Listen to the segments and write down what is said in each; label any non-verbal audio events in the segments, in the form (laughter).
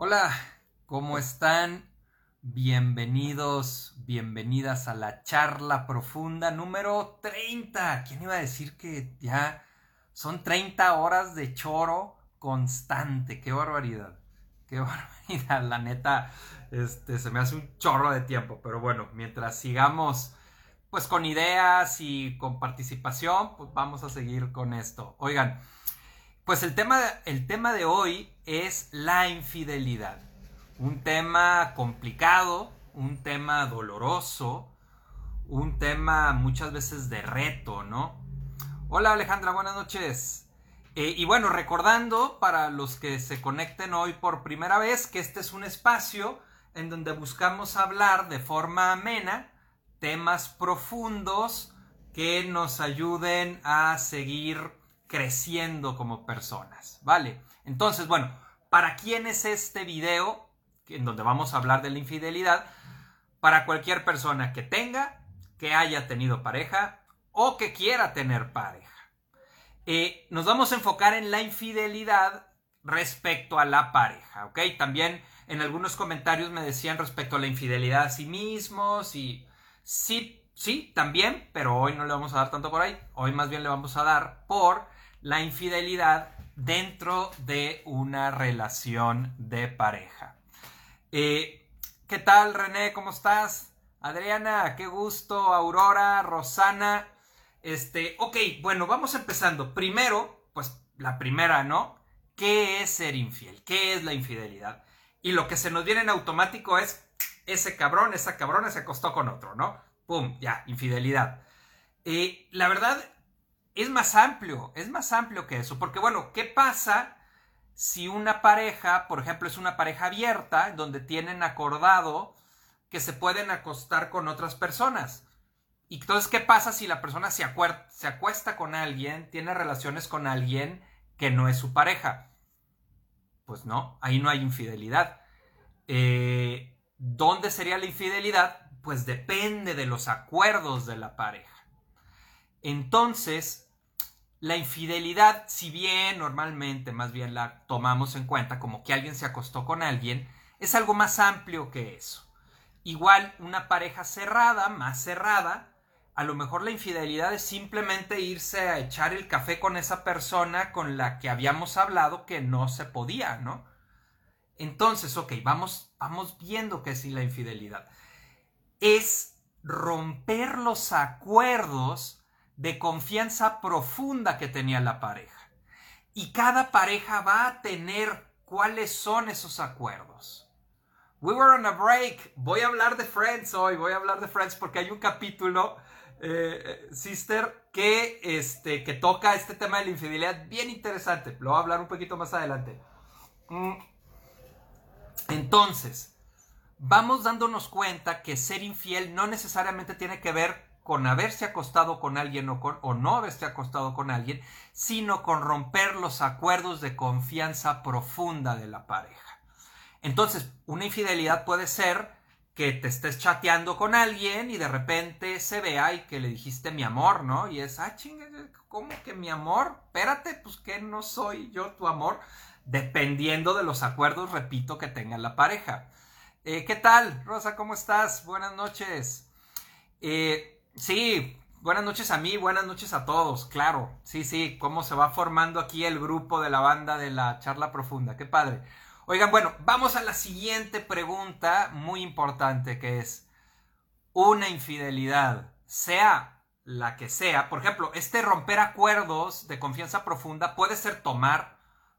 Hola, ¿cómo están? Bienvenidos, bienvenidas a la charla profunda número 30. ¿Quién iba a decir que ya son 30 horas de choro constante? ¡Qué barbaridad! ¡Qué (laughs) barbaridad! La neta, este, se me hace un chorro de tiempo, pero bueno, mientras sigamos pues con ideas y con participación, pues vamos a seguir con esto. Oigan, pues el tema, el tema de hoy es la infidelidad. Un tema complicado, un tema doloroso, un tema muchas veces de reto, ¿no? Hola Alejandra, buenas noches. Eh, y bueno, recordando para los que se conecten hoy por primera vez que este es un espacio en donde buscamos hablar de forma amena temas profundos que nos ayuden a seguir creciendo como personas, ¿vale? Entonces, bueno, ¿para quién es este video en donde vamos a hablar de la infidelidad? Para cualquier persona que tenga, que haya tenido pareja o que quiera tener pareja. Eh, nos vamos a enfocar en la infidelidad respecto a la pareja, ¿ok? También en algunos comentarios me decían respecto a la infidelidad a sí mismos y sí, sí, también, pero hoy no le vamos a dar tanto por ahí, hoy más bien le vamos a dar por la infidelidad dentro de una relación de pareja. Eh, ¿Qué tal, René? ¿Cómo estás? Adriana, qué gusto. Aurora, Rosana. Este, ok, bueno, vamos empezando. Primero, pues la primera, ¿no? ¿Qué es ser infiel? ¿Qué es la infidelidad? Y lo que se nos viene en automático es ese cabrón, esa cabrona se acostó con otro, ¿no? Pum, ya, infidelidad. Eh, la verdad, es más amplio, es más amplio que eso, porque bueno, ¿qué pasa si una pareja, por ejemplo, es una pareja abierta, donde tienen acordado que se pueden acostar con otras personas? Y entonces, ¿qué pasa si la persona se, se acuesta con alguien, tiene relaciones con alguien que no es su pareja? Pues no, ahí no hay infidelidad. Eh, ¿Dónde sería la infidelidad? Pues depende de los acuerdos de la pareja. Entonces, la infidelidad, si bien normalmente más bien la tomamos en cuenta como que alguien se acostó con alguien, es algo más amplio que eso. Igual una pareja cerrada, más cerrada, a lo mejor la infidelidad es simplemente irse a echar el café con esa persona con la que habíamos hablado que no se podía, ¿no? Entonces, ok, vamos, vamos viendo qué es la infidelidad. Es romper los acuerdos de confianza profunda que tenía la pareja. Y cada pareja va a tener cuáles son esos acuerdos. We were on a break. Voy a hablar de Friends hoy. Voy a hablar de Friends porque hay un capítulo, eh, Sister, que, este, que toca este tema de la infidelidad bien interesante. Lo voy a hablar un poquito más adelante. Mm. Entonces, vamos dándonos cuenta que ser infiel no necesariamente tiene que ver con haberse acostado con alguien o, no haberse acostado con alguien, sino con romper los acuerdos de confianza profunda de la pareja. Entonces, una infidelidad puede ser que te estés chateando con alguien y de repente se vea y que le dijiste mi amor, ¿no? Y es, ah, chinga, ¿cómo que mi amor? Espérate, pues que no soy yo tu amor, dependiendo de los acuerdos, repito, que tenga la pareja. Eh, ¿Qué tal, Rosa? ¿Cómo estás? Buenas noches. Eh, Sí, buenas noches a mí, buenas noches a todos, claro. Sí, sí, cómo se va formando aquí el grupo de la banda de la charla profunda, qué padre. Oigan, bueno, vamos a la siguiente pregunta muy importante que es, una infidelidad, sea la que sea, por ejemplo, este romper acuerdos de confianza profunda puede ser tomar,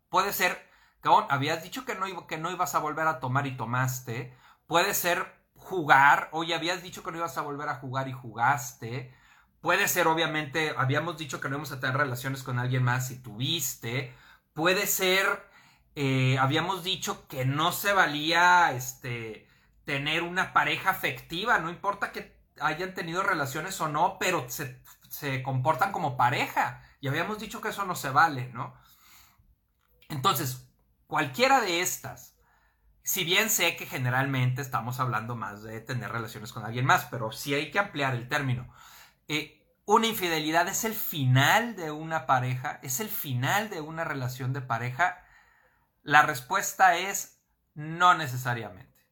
puede ser, cabrón, habías dicho que no, que no ibas a volver a tomar y tomaste, puede ser jugar, oye, habías dicho que no ibas a volver a jugar y jugaste. Puede ser, obviamente, habíamos dicho que no íbamos a tener relaciones con alguien más y tuviste. Puede ser, eh, habíamos dicho que no se valía este, tener una pareja afectiva, no importa que hayan tenido relaciones o no, pero se, se comportan como pareja. Y habíamos dicho que eso no se vale, ¿no? Entonces, cualquiera de estas si bien sé que generalmente estamos hablando más de tener relaciones con alguien más, pero sí hay que ampliar el término. Eh, una infidelidad es el final de una pareja, es el final de una relación de pareja. La respuesta es No necesariamente.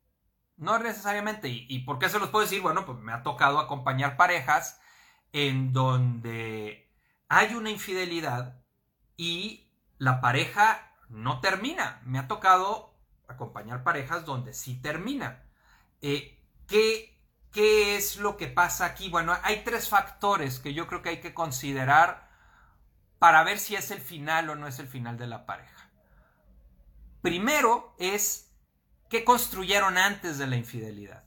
No necesariamente. ¿Y, por qué se los puedo decir? Bueno, pues me ha tocado acompañar parejas en donde hay una infidelidad y la pareja no termina. Me ha tocado acompañar parejas donde sí termina. Eh, ¿qué, ¿Qué es lo que pasa aquí? Bueno, hay tres factores que yo creo que hay que considerar para ver si es el final o no es el final de la pareja. Primero es qué construyeron antes de la infidelidad.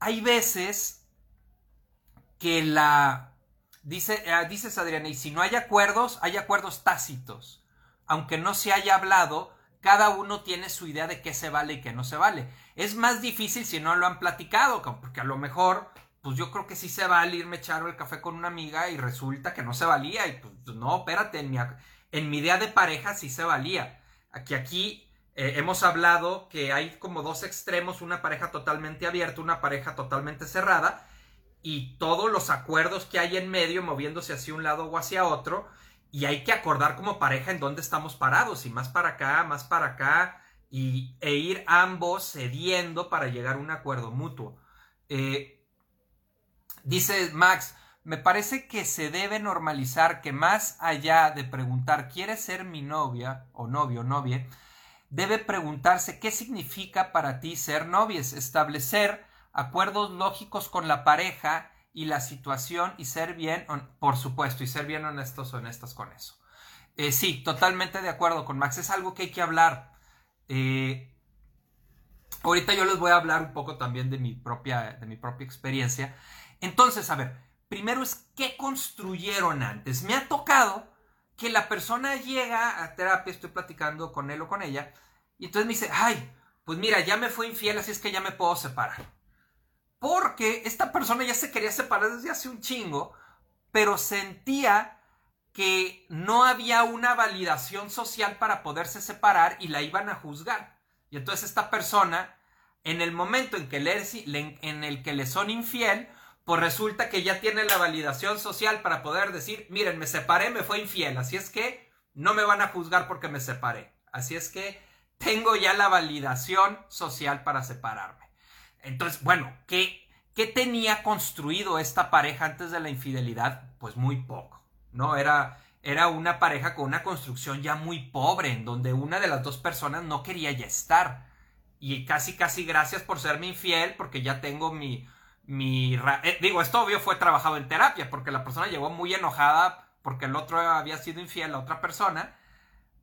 Hay veces que la... Dice, eh, dices Adriana, y si no hay acuerdos, hay acuerdos tácitos. Aunque no se haya hablado, cada uno tiene su idea de qué se vale y qué no se vale. Es más difícil si no lo han platicado, porque a lo mejor, pues yo creo que sí se vale irme a echar el café con una amiga y resulta que no se valía. Y pues no, espérate, en mi, en mi idea de pareja sí se valía. Aquí, aquí eh, hemos hablado que hay como dos extremos, una pareja totalmente abierta, una pareja totalmente cerrada, y todos los acuerdos que hay en medio moviéndose hacia un lado o hacia otro y hay que acordar como pareja en dónde estamos parados, y más para acá, más para acá, y, e ir ambos cediendo para llegar a un acuerdo mutuo. Eh, dice Max, me parece que se debe normalizar que más allá de preguntar, ¿quieres ser mi novia o novio o novia? Debe preguntarse qué significa para ti ser novies, establecer acuerdos lógicos con la pareja y la situación y ser bien, por supuesto, y ser bien honestos honestas con eso. Eh, sí, totalmente de acuerdo con Max. Es algo que hay que hablar. Eh, ahorita yo les voy a hablar un poco también de mi propia, de mi propia experiencia. Entonces, a ver, primero es qué construyeron antes. Me ha tocado que la persona llega a terapia, estoy platicando con él o con ella, y entonces me dice, ay, pues mira, ya me fue infiel, así es que ya me puedo separar. Porque esta persona ya se quería separar desde hace un chingo, pero sentía que no había una validación social para poderse separar y la iban a juzgar. Y entonces esta persona, en el momento en, que le, en el que le son infiel, pues resulta que ya tiene la validación social para poder decir, miren, me separé, me fue infiel, así es que no me van a juzgar porque me separé. Así es que tengo ya la validación social para separarme. Entonces, bueno, ¿qué, ¿qué tenía construido esta pareja antes de la infidelidad? Pues muy poco, ¿no? Era, era una pareja con una construcción ya muy pobre, en donde una de las dos personas no quería ya estar. Y casi, casi gracias por serme infiel, porque ya tengo mi... mi eh, digo, esto obvio fue trabajado en terapia, porque la persona llegó muy enojada porque el otro había sido infiel a otra persona.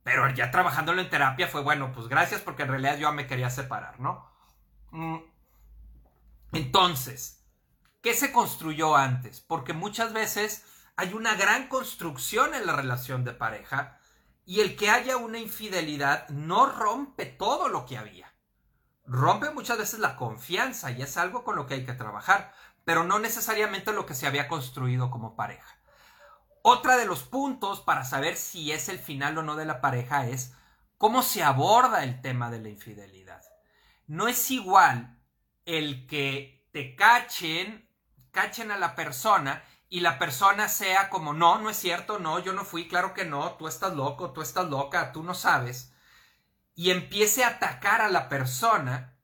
Pero ya trabajándolo en terapia fue bueno, pues gracias porque en realidad yo me quería separar, ¿no? Mm, entonces, ¿qué se construyó antes? Porque muchas veces hay una gran construcción en la relación de pareja y el que haya una infidelidad no rompe todo lo que había. Rompe muchas veces la confianza y es algo con lo que hay que trabajar, pero no necesariamente lo que se había construido como pareja. Otra de los puntos para saber si es el final o no de la pareja es cómo se aborda el tema de la infidelidad. No es igual el que te cachen, cachen a la persona y la persona sea como, no, no es cierto, no, yo no fui, claro que no, tú estás loco, tú estás loca, tú no sabes, y empiece a atacar a la persona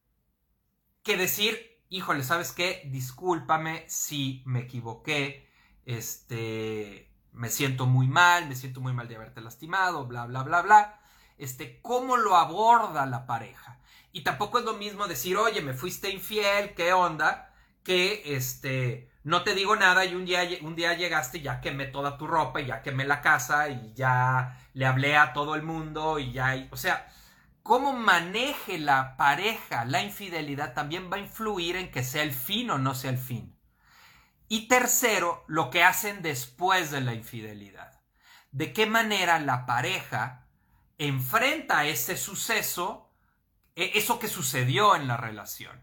que decir, híjole, ¿sabes qué? Discúlpame si me equivoqué, este, me siento muy mal, me siento muy mal de haberte lastimado, bla, bla, bla, bla. Este, ¿cómo lo aborda la pareja? Y tampoco es lo mismo decir, oye, me fuiste infiel, ¿qué onda? Que este, no te digo nada y un día, un día llegaste y ya quemé toda tu ropa y ya quemé la casa y ya le hablé a todo el mundo y ya, o sea, cómo maneje la pareja la infidelidad también va a influir en que sea el fin o no sea el fin. Y tercero, lo que hacen después de la infidelidad. De qué manera la pareja enfrenta ese suceso eso que sucedió en la relación.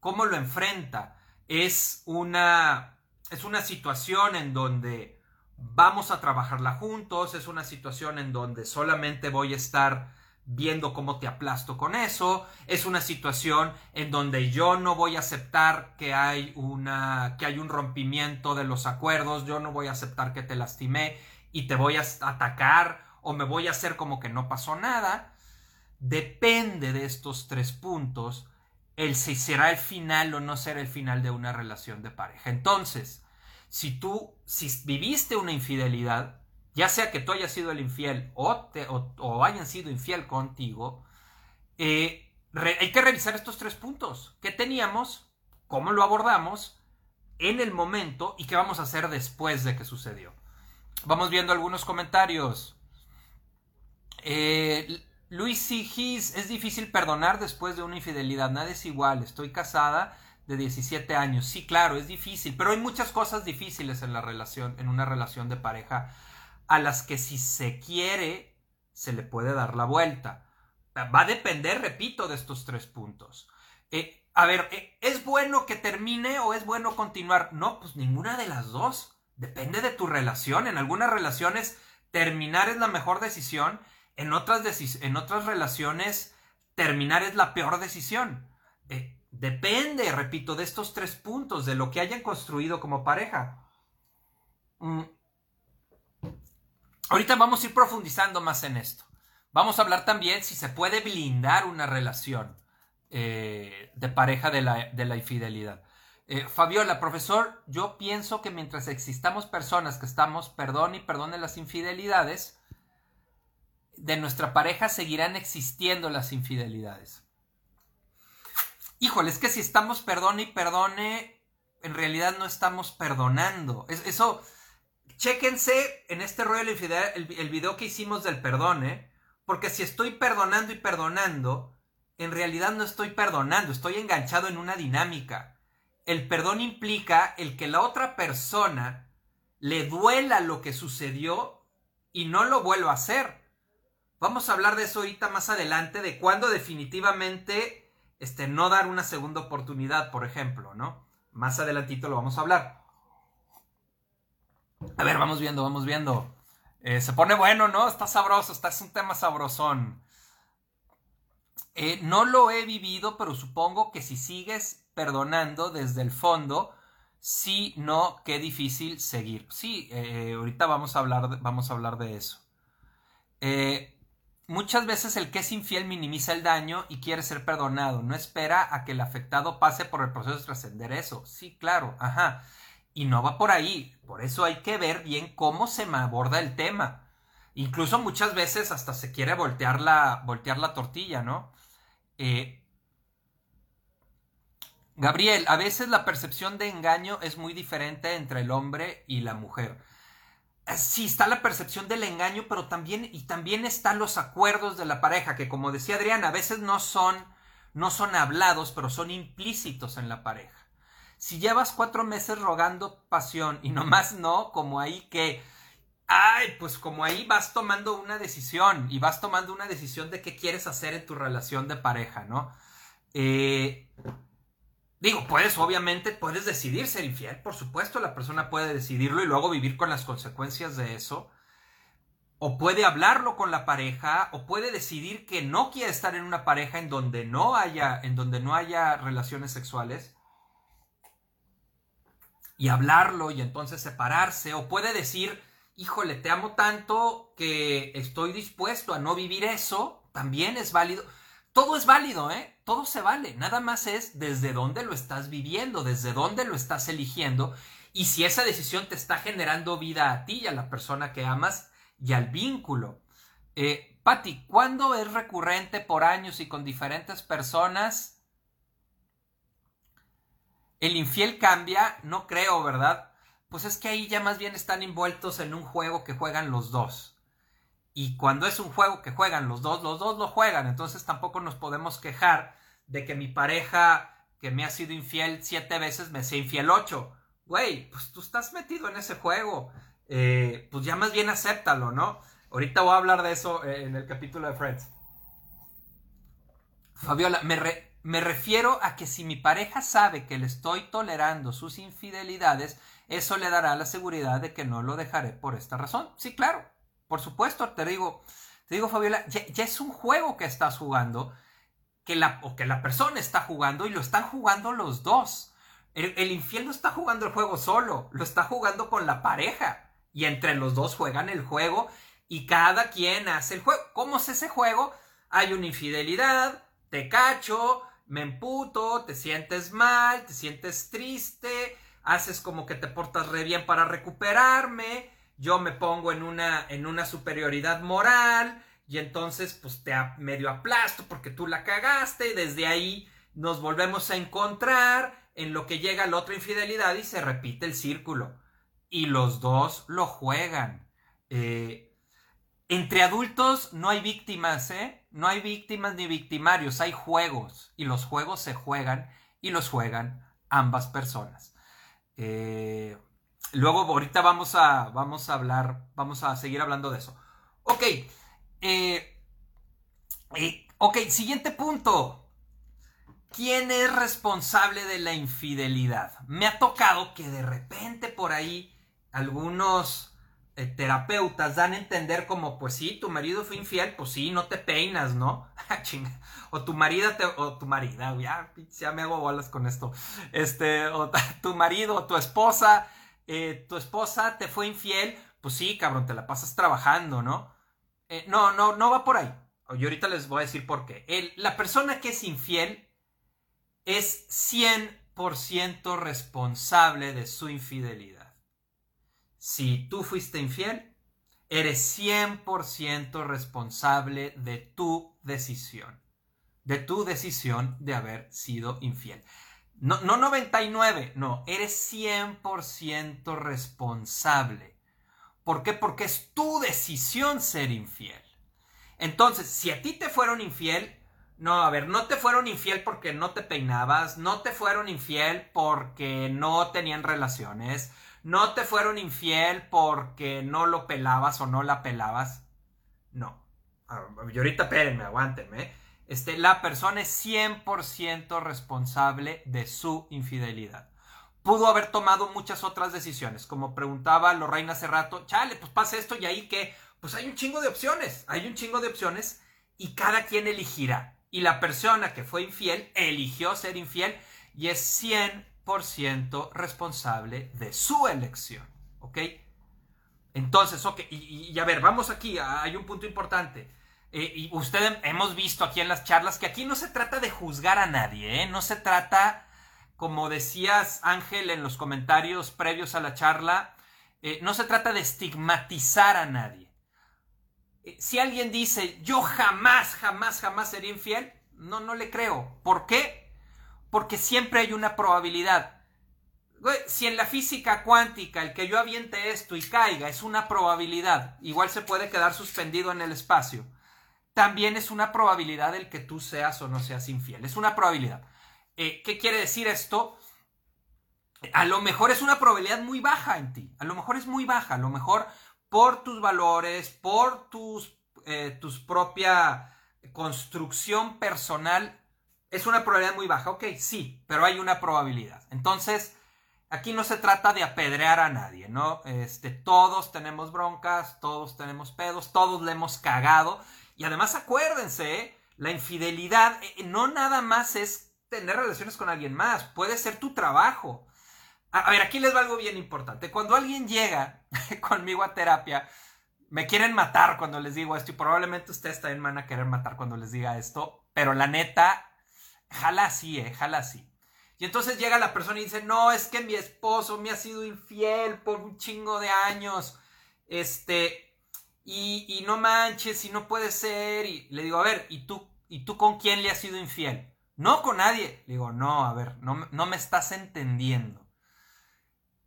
¿Cómo lo enfrenta? Es una, es una situación en donde vamos a trabajarla juntos, es una situación en donde solamente voy a estar viendo cómo te aplasto con eso, es una situación en donde yo no voy a aceptar que hay una que hay un rompimiento de los acuerdos, yo no voy a aceptar que te lastimé y te voy a atacar o me voy a hacer como que no pasó nada depende de estos tres puntos el si será el final o no será el final de una relación de pareja. Entonces, si tú, si viviste una infidelidad, ya sea que tú hayas sido el infiel o, o, hayan sido infiel contigo, eh, hay que revisar estos tres puntos. ¿Qué teníamos? ¿Cómo lo abordamos? En el momento y qué vamos a hacer después de que sucedió. Vamos viendo algunos comentarios. Eh, Luis Sigis, es difícil perdonar después de una infidelidad, nada es igual, estoy casada de 17 años, sí, claro, es difícil, pero hay muchas cosas difíciles en la relación, en una relación de pareja, a las que si se quiere, se le puede dar la vuelta. Va a depender, repito, de estos tres puntos. Eh, a ver, eh, ¿es bueno que termine o es bueno continuar? No, pues ninguna de las dos. Depende de tu relación. En algunas relaciones terminar es la mejor decisión en otras, en otras relaciones, terminar es la peor decisión. Eh, depende, repito, de estos tres puntos, de lo que hayan construido como pareja. Mm. Ahorita vamos a ir profundizando más en esto. Vamos a hablar también si se puede blindar una relación eh, de pareja de la, infidelidad. Eh, Fabiola, profesor, yo pienso que mientras existamos personas que estamos perdón y perdone las infidelidades, de nuestra pareja seguirán existiendo las infidelidades. Híjole, es que si estamos perdone y perdone, en realidad no estamos perdonando. eso, chéquense en este rollo de infidelidad, el, video que hicimos del perdone, ¿eh? porque si estoy perdonando y perdonando, en realidad no estoy perdonando, estoy enganchado en una dinámica. El perdón implica el que la otra persona le duela lo que sucedió y no lo vuelva a hacer. Vamos a hablar de eso ahorita más adelante, de cuándo definitivamente este, no dar una segunda oportunidad, por ejemplo, ¿no? Más adelantito lo vamos a hablar. A ver, vamos viendo, vamos viendo. Eh, se pone bueno, ¿no? Está sabroso, está, es un tema sabrosón. Eh, no lo he vivido, pero supongo que si sigues perdonando desde el fondo, sí, no, qué difícil seguir. Sí, eh, ahorita vamos a hablar, vamos a hablar de eso. Eh, Muchas veces el que es infiel minimiza el daño y quiere ser perdonado, no espera a que el afectado pase por el proceso de trascender eso. Sí, claro, ajá. Y no va por ahí. Por eso hay que ver bien cómo se me aborda el tema. Incluso muchas veces hasta se quiere voltear la, tortilla, ¿no? Eh, Gabriel, a veces la percepción de engaño es muy diferente entre el hombre y la mujer sí está la percepción del engaño, pero también, y también están los acuerdos de la pareja, que como decía Adriana, a veces no son, no son hablados, pero son implícitos en la pareja. Si llevas cuatro meses rogando pasión y nomás no, como ahí que, ay, pues como ahí vas tomando una decisión y vas tomando una decisión de qué quieres hacer en tu relación de pareja, ¿no? Eh, Digo, puedes, obviamente, puedes decidir ser infiel, por supuesto, la persona puede decidirlo y luego vivir con las consecuencias de eso. O puede hablarlo con la pareja, o puede decidir que no quiere estar en una pareja en donde no haya, en donde no haya relaciones sexuales. Y hablarlo y entonces separarse. O puede decir, híjole, te amo tanto que estoy dispuesto a no vivir eso. También es válido. Todo es válido, ¿eh? Todo se vale. Nada más es desde dónde lo estás viviendo, desde dónde lo estás eligiendo y si esa decisión te está generando vida a ti y a la persona que amas y al vínculo. Eh, Patti, ¿cuándo es recurrente por años y con diferentes personas? El infiel cambia, no creo, ¿verdad? Pues es que ahí ya más bien están envueltos en un juego que juegan los dos. Y cuando es un juego que juegan los dos, los dos lo juegan. Entonces tampoco nos podemos quejar de que mi pareja que me ha sido infiel siete veces me sea infiel ocho. Güey, pues tú estás metido en ese juego. Eh, pues ya más bien acéptalo, ¿no? Ahorita voy a hablar de eso eh, en el capítulo de Friends. Fabiola, me, me refiero a que si mi pareja sabe que le estoy tolerando sus infidelidades, eso le dará la seguridad de que no lo dejaré por esta razón. Sí, claro, por supuesto, te digo, te digo, Fabiola, ya, es un juego que estás jugando, que la, o que la persona está jugando y lo están jugando los dos. El, el infiel no está jugando el juego solo, lo está jugando con la pareja. Y entre los dos juegan el juego y cada quien hace el juego. ¿Cómo es ese juego? hay una infidelidad, te cacho, me emputo, te sientes mal, te sientes triste, haces como que te portas re bien para recuperarme, yo me pongo en una, en una superioridad moral y entonces pues te medio aplasto porque tú la cagaste y desde ahí nos volvemos a encontrar en lo que llega la otra infidelidad y se repite el círculo. Y los dos lo juegan. Eh, entre adultos no hay víctimas, ¿eh? No hay víctimas ni victimarios, hay juegos. Y los juegos se juegan y los juegan ambas personas. Eh, luego, ahorita vamos a, vamos a hablar, vamos a seguir hablando de eso. Ok. Eh, ok, siguiente punto. ¿Quién es responsable de la infidelidad? Me ha tocado que de repente por ahí algunos eh, terapeutas dan a entender como, pues sí, tu marido fue infiel, pues sí, no te peinas, ¿no? (laughs) Ah, o tu marida te, o tu marida, ya, ya me hago bolas con esto. Este, o (laughs) tu marido o tu esposa, eh, tu esposa te fue infiel, pues sí, cabrón, te la pasas trabajando, ¿no? Eh, no, no, no va por ahí. Y ahorita les voy a decir por qué. La persona que es infiel es 100% responsable de su infidelidad. Si tú fuiste infiel, eres 100% responsable de tu decisión. De tu decisión de haber sido infiel. No, no 99, no, eres 100% responsable. ¿Por qué? Porque es tu decisión ser infiel. Entonces, si a ti te fueron infiel, no, a ver, no te fueron infiel porque no te peinabas, no te fueron infiel porque no tenían relaciones, no te fueron infiel porque no lo pelabas o no la pelabas. No. Ah, y ahorita espérenme, aguántenme. Este, la persona es 100% responsable de su infidelidad. Pudo haber tomado muchas otras decisiones, como preguntaba Lorraine hace rato, chale, pues pasa esto y ahí que, pues hay un chingo de opciones, hay un chingo de opciones y cada quien elegirá y la persona que fue infiel eligió ser infiel y es 100% responsable de su elección. ¿Ok? Entonces, ok, y, a ver, vamos aquí, hay un punto importante. Eh, y ustedes hemos visto aquí en las charlas que aquí no se trata de juzgar a nadie, ¿eh? no se trata, como decías Ángel en los comentarios previos a la charla, eh, no se trata de estigmatizar a nadie. Si alguien dice, yo jamás, jamás, jamás sería infiel, no, no le creo. ¿Por qué? Porque siempre hay una probabilidad. Si en la física cuántica el que yo aviente esto y caiga es una probabilidad, igual se puede quedar suspendido en el espacio, también es una probabilidad el que tú seas o no seas infiel. Es una probabilidad. Eh, ¿Qué quiere decir esto? A lo mejor es una probabilidad muy baja en ti. A lo mejor es muy baja. A lo mejor por tus valores, por tus, eh, tus propia construcción personal, es una probabilidad muy baja. Ok, sí, pero hay una probabilidad. Entonces, aquí no se trata de apedrear a nadie, ¿no? Este, todos tenemos broncas, todos tenemos pedos, todos le hemos cagado. Y además acuérdense, ¿eh? la infidelidad eh, no nada más es tener relaciones con alguien más, puede ser tu trabajo. A, ver, aquí les va algo bien importante. Cuando alguien llega (laughs) conmigo a terapia, me quieren matar cuando les digo esto y probablemente ustedes también van a querer matar cuando les diga esto, pero la neta, jala así, eh, jala así. Y entonces llega la persona y dice, no, es que mi esposo me ha sido infiel por un chingo de años, este, y, no manches, y no puede ser, y le digo, a ver, ¿y tú, ¿y tú con quién le has sido infiel? No con nadie. Le digo, no, a ver, no, no me estás entendiendo.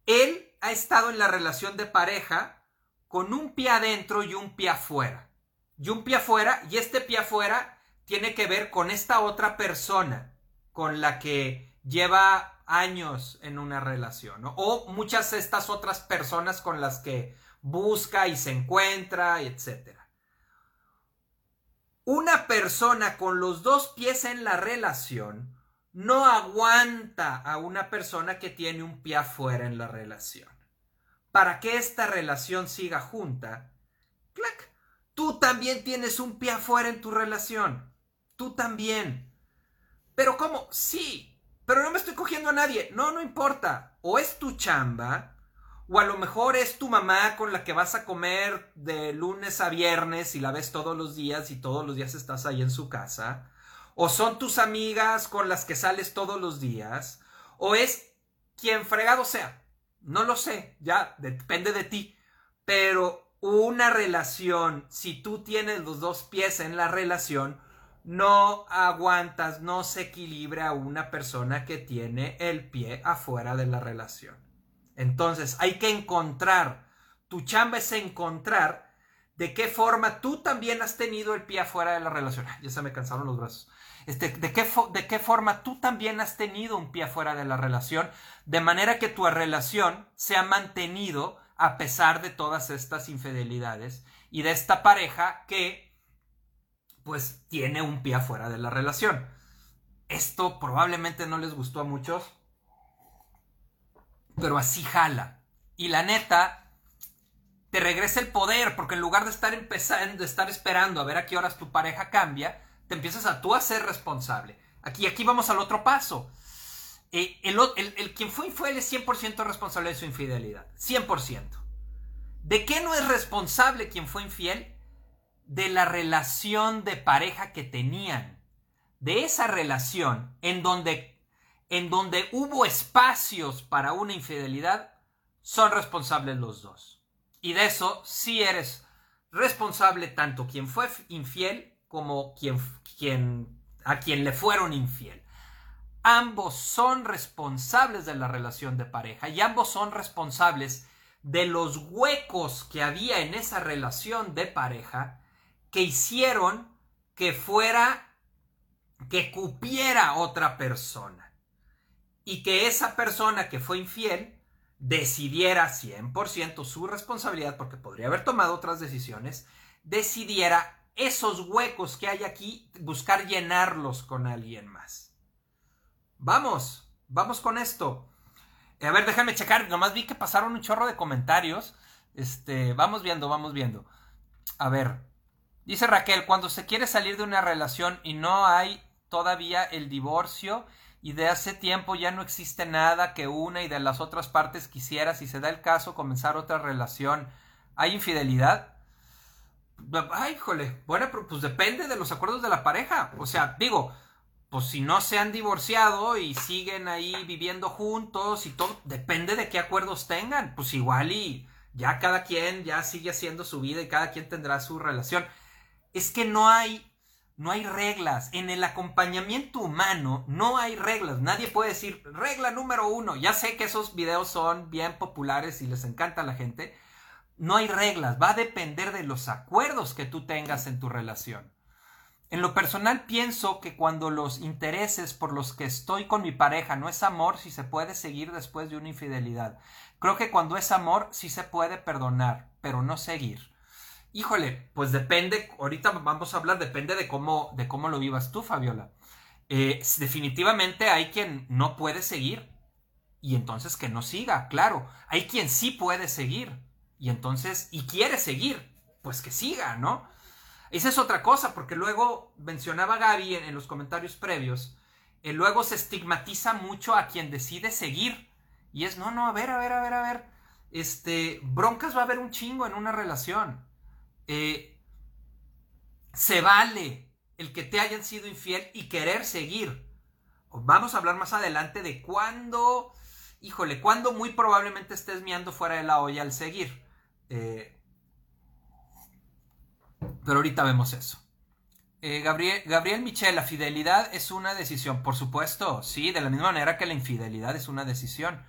Él ha estado en la relación de pareja con un pie adentro y un pie afuera. Y un pie afuera, y este pie afuera tiene que ver con esta otra persona con la que lleva años en una relación, o muchas de estas otras personas con las que busca y se encuentra, etc. Una persona con los dos pies en la relación no aguanta a una persona que tiene un pie afuera en la relación. Para que esta relación siga junta, ¡clac! Tú también tienes un pie afuera en tu relación. Tú también. Pero ¿cómo? Sí, pero no me estoy cogiendo a nadie. No, no importa. O es tu chamba, O a lo mejor es tu mamá con la que vas a comer de lunes a viernes y la ves todos los días y todos los días estás ahí en su casa. O son tus amigas con las que sales todos los días. O es quien fregado sea. No lo sé, ya depende de ti. Pero una relación, si tú tienes los dos pies en la relación, no aguantas, no se equilibra una persona que tiene el pie afuera de la relación. Entonces hay que encontrar, tu chamba es encontrar de qué forma tú también has tenido el pie afuera de la relación. Ya se me cansaron los brazos. Este, de, qué de qué forma tú también has tenido un pie afuera de la relación, de manera que tu relación se ha mantenido a pesar de todas estas infidelidades y de esta pareja que pues tiene un pie afuera de la relación. Esto probablemente no les gustó a muchos, pero así jala. Y la neta, te regresa el poder, porque en lugar de estar empezando, de estar esperando a ver a qué horas tu pareja cambia, te empiezas a tú a ser responsable. Aquí, aquí vamos al otro paso. Eh, el, el, quien fue infiel es 100% responsable de su infidelidad. 100%. ¿De qué no es responsable quien fue infiel? De la relación de pareja que tenían. De esa relación en donde en donde hubo espacios para una infidelidad, son responsables los dos. Y de eso sí eres responsable tanto quien fue infiel como quien, quien, a quien le fueron infiel. Ambos son responsables de la relación de pareja y ambos son responsables de los huecos que había en esa relación de pareja que hicieron que fuera que cupiera otra persona y que esa persona que fue infiel decidiera 100% su responsabilidad, porque podría haber tomado otras decisiones, decidiera esos huecos que hay aquí, buscar llenarlos con alguien más. Vamos, vamos con esto. A ver, déjame checar, nomás vi que pasaron un chorro de comentarios. Este, vamos viendo, vamos viendo. A ver, dice Raquel, cuando se quiere salir de una relación y no hay todavía el divorcio y de hace tiempo ya no existe nada que una y de las otras partes quisiera, si se da el caso, comenzar otra relación. ¿Hay infidelidad? Ay, híjole, bueno, pues depende de los acuerdos de la pareja. O sea, digo, pues si no se han divorciado y siguen ahí viviendo juntos y todo, depende de qué acuerdos tengan. Pues igual y ya cada quien ya sigue haciendo su vida y cada quien tendrá su relación. Es que no hay no hay reglas. En el acompañamiento humano no hay reglas. Nadie puede decir regla número uno. Ya sé que esos videos son bien populares y les encanta a la gente. No hay reglas. Va a depender de los acuerdos que tú tengas en tu relación. En lo personal pienso que cuando los intereses por los que estoy con mi pareja no es amor, si se puede seguir después de una infidelidad. Creo que cuando es amor sí se puede perdonar, pero no seguir. Híjole, pues depende, ahorita vamos a hablar, depende de cómo, de cómo lo vivas tú, Fabiola. Eh, definitivamente hay quien no puede seguir y entonces que no siga, claro. Hay quien sí puede seguir y entonces, y quiere seguir, pues que siga, ¿no? Esa es otra cosa, porque luego mencionaba Gaby en, los comentarios previos, eh, luego se estigmatiza mucho a quien decide seguir. Y es, no, no, a ver, a ver, a ver, a ver. Este, broncas va a haber un chingo en una relación. Eh, se vale el que te hayan sido infiel y querer seguir. Vamos a hablar más adelante de cuándo, híjole, cuándo muy probablemente estés miando fuera de la olla al seguir. Eh, pero ahorita vemos eso. Eh, Gabriel, Gabriel Michel, la fidelidad es una decisión. Por supuesto, sí, de la misma manera que la infidelidad es una decisión.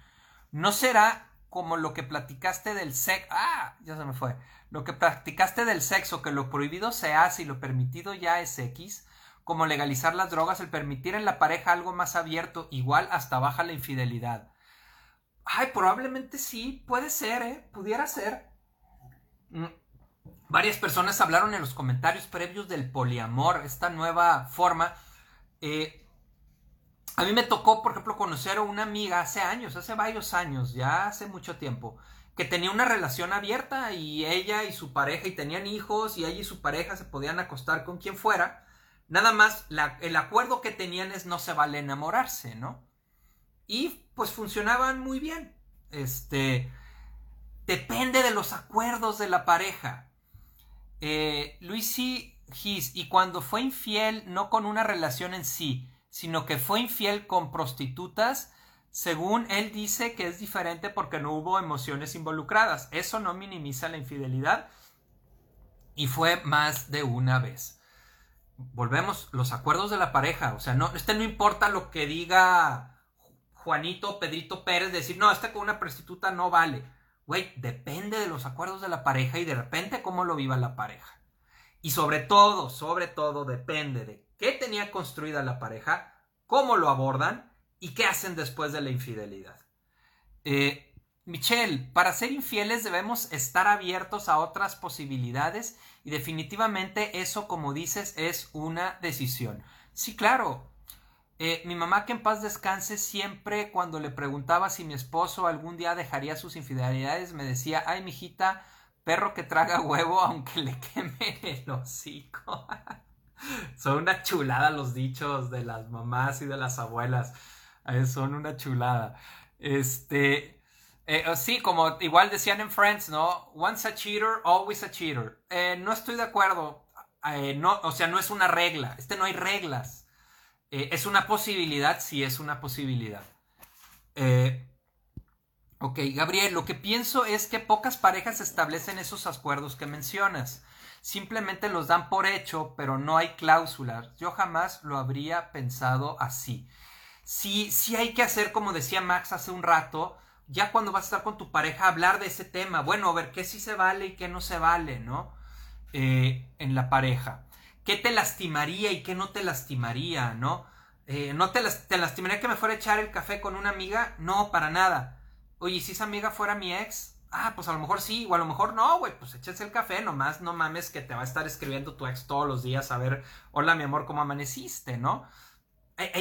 No será como lo que platicaste del sexo. Ah, ya se me fue. Lo que practicaste del sexo, que lo prohibido se hace y lo permitido ya es X, como legalizar las drogas, el permitir en la pareja algo más abierto, igual hasta baja la infidelidad. Ay, probablemente sí, puede ser, ¿eh? Pudiera ser. Mm. Varias personas hablaron en los comentarios previos del poliamor, esta nueva forma. Eh, a mí me tocó, por ejemplo, conocer a una amiga hace años, hace varios años, ya hace mucho tiempo, que tenía una relación abierta y ella y su pareja y tenían hijos y ella y su pareja se podían acostar con quien fuera. Nada más el acuerdo que tenían es no se vale enamorarse, ¿no? Y pues funcionaban muy bien. Este, depende de los acuerdos de la pareja. Eh, Luis Gis, y cuando fue infiel, no con una relación en sí, sino que fue infiel con prostitutas, según él dice que es diferente porque no hubo emociones involucradas. Eso no minimiza la infidelidad y fue más de una vez. Volvemos, los acuerdos de la pareja, o sea, no, este no importa lo que diga Juanito Pedrito Pérez, decir, no, este con una prostituta no vale. Güey, depende de los acuerdos de la pareja y de repente cómo lo viva la pareja. Y sobre todo, sobre todo, depende de qué tenía construida la pareja, cómo lo abordan y qué hacen después de la infidelidad. Eh, Michelle, para ser infieles debemos estar abiertos a otras posibilidades y definitivamente eso, como dices, es una decisión. Sí, claro. Eh, mi mamá, que en paz descanse, siempre cuando le preguntaba si mi esposo algún día dejaría sus infidelidades, me decía, ay, mijita, perro que traga huevo (laughs) aunque le queme el hocico. (laughs) Son una chulada los dichos de las mamás y de las abuelas. Eh, son una chulada. Este. Eh, oh, sí, como igual decían en Friends, ¿no? Once a cheater, always a cheater. Eh, no estoy de acuerdo. no, o sea, no es una regla. Este no hay reglas. es una posibilidad, sí es una posibilidad. ok, Gabriel, lo que pienso es que pocas parejas establecen esos acuerdos que mencionas. Simplemente los dan por hecho, pero no hay cláusulas. Yo jamás lo habría pensado así sí, sí hay que hacer, como decía Max hace un rato, ya cuando vas a estar con tu pareja, hablar de ese tema. Bueno, a ver qué sí se vale y qué no se vale, ¿no? Eh, en la pareja. ¿Qué te lastimaría y qué no te lastimaría, ¿no? Eh, ¿No te, te, lastimaría que me fuera a echar el café con una amiga? No, para nada. Oye, si esa amiga fuera mi ex? Ah, pues a lo mejor sí, o a lo mejor no, güey, pues échese el café, nomás no mames que te va a estar escribiendo tu ex todos los días a ver, hola mi amor, ¿cómo amaneciste, no?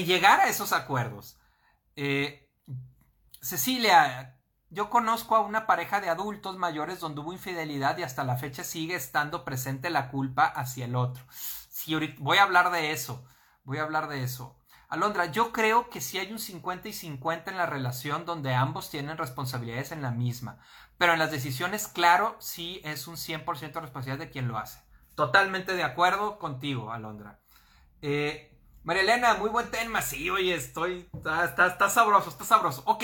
llegar a esos acuerdos. Eh, Cecilia, yo conozco a una pareja de adultos mayores donde hubo infidelidad y hasta la fecha sigue estando presente la culpa hacia el otro. voy a hablar de eso, voy a hablar de eso. Alondra, yo creo que sí hay un 50 y 50 en la relación donde ambos tienen responsabilidades en la misma, pero en las decisiones, claro, sí es un 100% responsabilidad de quien lo hace. Totalmente de acuerdo contigo, Alondra. Eh, María Elena, muy buen tema. Sí, oye, estoy. Está, sabroso, está sabroso. Ok.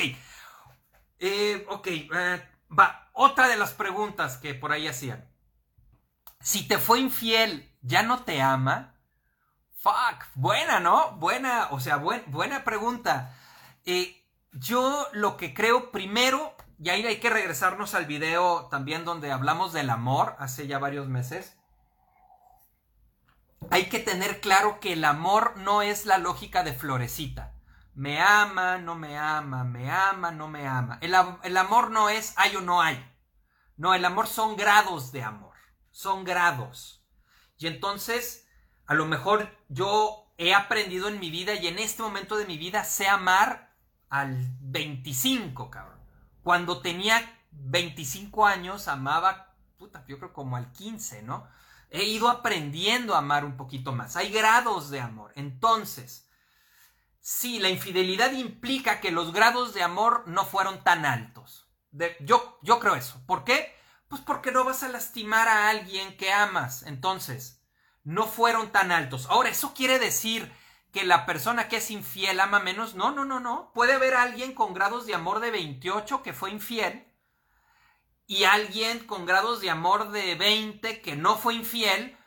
Eh, ok. Eh, va. Otra de las preguntas que por ahí hacían. Si te fue infiel, ¿ya no te ama? Fuck. Buena, ¿no? Buena. O sea, buena pregunta. Eh, yo lo que creo primero, y ahí hay que regresarnos al video también donde hablamos del amor hace ya varios meses hay que tener claro que el amor no es la lógica de florecita. Me ama, no me ama, me ama, no me ama. El, amor no es hay o no hay. No, el amor son grados de amor. Son grados. Y entonces, a lo mejor yo he aprendido en mi vida y en este momento de mi vida sé amar al 25, cabrón. Cuando tenía 25 años amaba, puta, yo creo como al 15, ¿no? he ido aprendiendo a amar un poquito más. Hay grados de amor. Entonces, sí, la infidelidad implica que los grados de amor no fueron tan altos. yo, yo creo eso. ¿Por qué? Pues porque no vas a lastimar a alguien que amas. Entonces, no fueron tan altos. Ahora, ¿eso quiere decir que la persona que es infiel ama menos? No, no, no, no. Puede haber alguien con grados de amor de 28 que fue infiel y alguien con grados de amor de 20 que no fue infiel,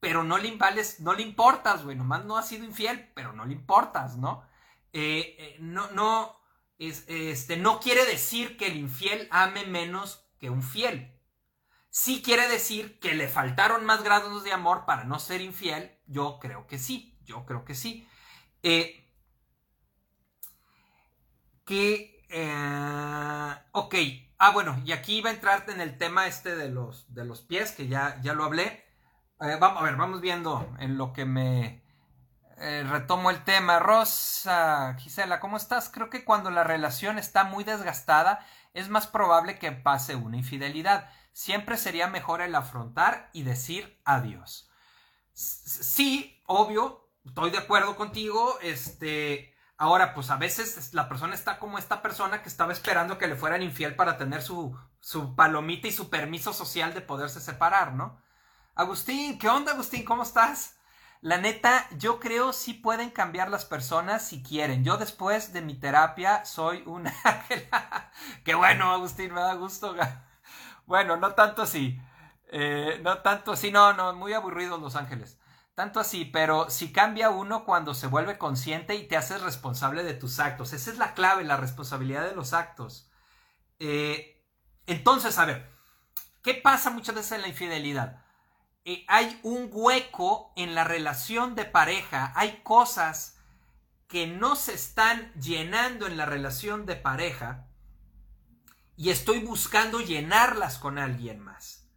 pero no le, importas, güey, nomás no ha sido infiel, pero no le importas, ¿no? Eh, eh, no, no, este, no quiere decir que el infiel ame menos que un fiel. Sí quiere decir que le faltaron más grados de amor para no ser infiel. Yo creo que sí, yo creo que sí. Eh, que, ok, Ah, bueno, y aquí iba a entrar en el tema este de los, de los pies, que ya, ya lo hablé. Eh, vamos, a ver, vamos viendo en lo que me eh, retomo el tema. Rosa, Gisela, ¿cómo estás? Creo que cuando la relación está muy desgastada, es más probable que pase una infidelidad. Siempre sería mejor el afrontar y decir adiós. Sí, obvio, estoy de acuerdo contigo. Este Ahora, pues a veces la persona está como esta persona que estaba esperando que le fueran infiel para tener su su palomita y su permiso social de poderse separar, ¿no? Agustín, ¿qué onda, Agustín? ¿Cómo estás? La neta, yo creo sí pueden cambiar las personas si quieren. Yo después de mi terapia soy un (laughs) ángel. Qué bueno, Agustín, me da gusto. Bueno, no tanto así. Eh, no tanto así, no, no, muy aburridos los ángeles. Tanto así, pero si cambia uno cuando se vuelve consciente y te haces responsable de tus actos. Esa es la clave, la responsabilidad de los actos. Eh, entonces, a ver, ¿qué pasa muchas veces en la infidelidad? Eh, hay un hueco en la relación de pareja, hay cosas que no se están llenando en la relación de pareja y estoy buscando llenarlas con alguien más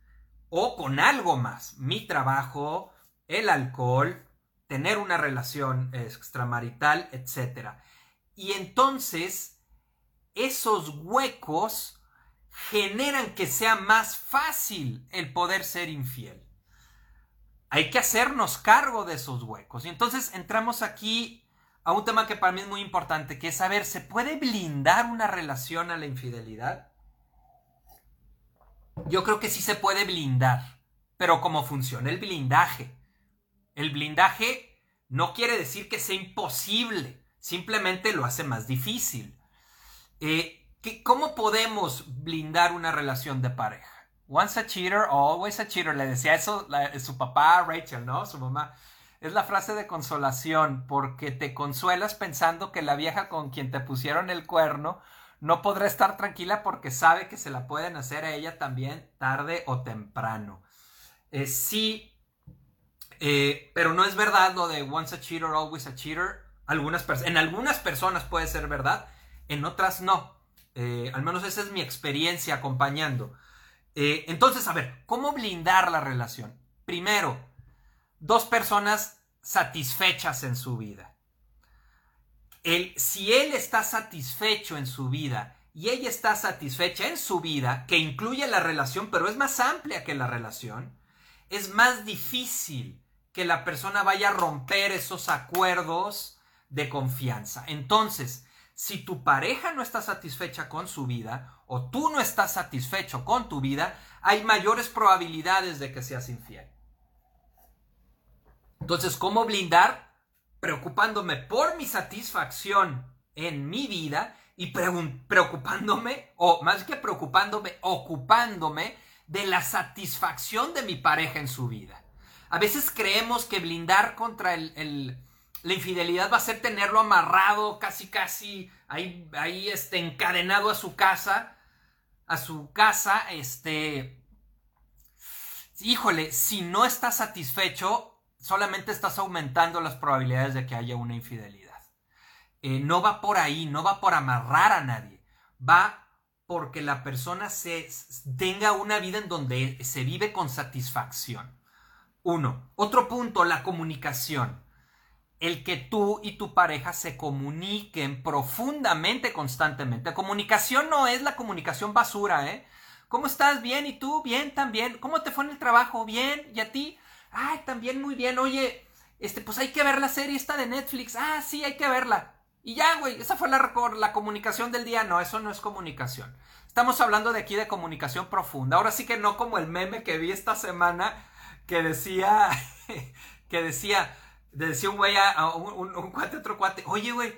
o con algo más. Mi trabajo, el alcohol, tener una relación extramarital, etc. Y entonces esos huecos generan que sea más fácil el poder ser infiel. Hay que hacernos cargo de esos huecos. Y entonces entramos aquí a un tema que para mí es muy importante, que es saber, ¿se puede blindar una relación a la infidelidad? Yo creo que sí se puede blindar, pero ¿cómo funciona el blindaje? El blindaje no quiere decir que sea imposible, simplemente lo hace más difícil. Eh, ¿Cómo podemos blindar una relación de pareja? Once a cheater, always a cheater. Le decía eso su papá Rachel, ¿no? Su mamá. Es la frase de consolación, porque te consuelas pensando que la vieja con quien te pusieron el cuerno no podrá estar tranquila porque sabe que se la pueden hacer a ella también tarde o temprano. Eh, sí, eh, pero no es verdad lo de once a cheater, always a cheater. Algunas en algunas personas puede ser verdad, en otras no. Eh, al menos esa es mi experiencia acompañando. Entonces, a ver, ¿cómo blindar la relación? Primero, dos personas satisfechas en su vida. El, si él está satisfecho en su vida y ella está satisfecha en su vida, que incluye la relación, pero es más amplia que la relación, es más difícil que la persona vaya a romper esos acuerdos de confianza. Entonces, si tu pareja no está satisfecha con su vida o tú no estás satisfecho con tu vida, hay mayores probabilidades de que seas infiel. Entonces, ¿cómo blindar? Preocupándome por mi satisfacción en mi vida y preocupándome, o más que preocupándome, ocupándome de la satisfacción de mi pareja en su vida. A veces creemos que blindar contra el, la infidelidad va a ser tenerlo amarrado, casi, casi, ahí, ahí, este, encadenado a su casa, a su casa, este, híjole, si no estás satisfecho, solamente estás aumentando las probabilidades de que haya una infidelidad. Eh, no va por ahí, no va por amarrar a nadie, va porque la persona se, tenga una vida en donde se vive con satisfacción. Uno. Otro punto, la comunicación. El que tú y tu pareja se comuniquen profundamente, constantemente. Comunicación no es la comunicación basura, ¿eh? ¿Cómo estás? Bien, ¿y tú? Bien, también. ¿Cómo te fue en el trabajo? Bien, ¿y a ti? Ay, también muy bien. Oye, este, pues hay que ver la serie esta de Netflix. Ah, sí, hay que verla. Y ya, güey, esa fue la, la comunicación del día. No, eso no es comunicación. Estamos hablando de aquí de comunicación profunda. Ahora sí que no como el meme que vi esta semana que decía, (laughs) que decía, decía un güey a, un, cuate, otro cuate, oye, güey,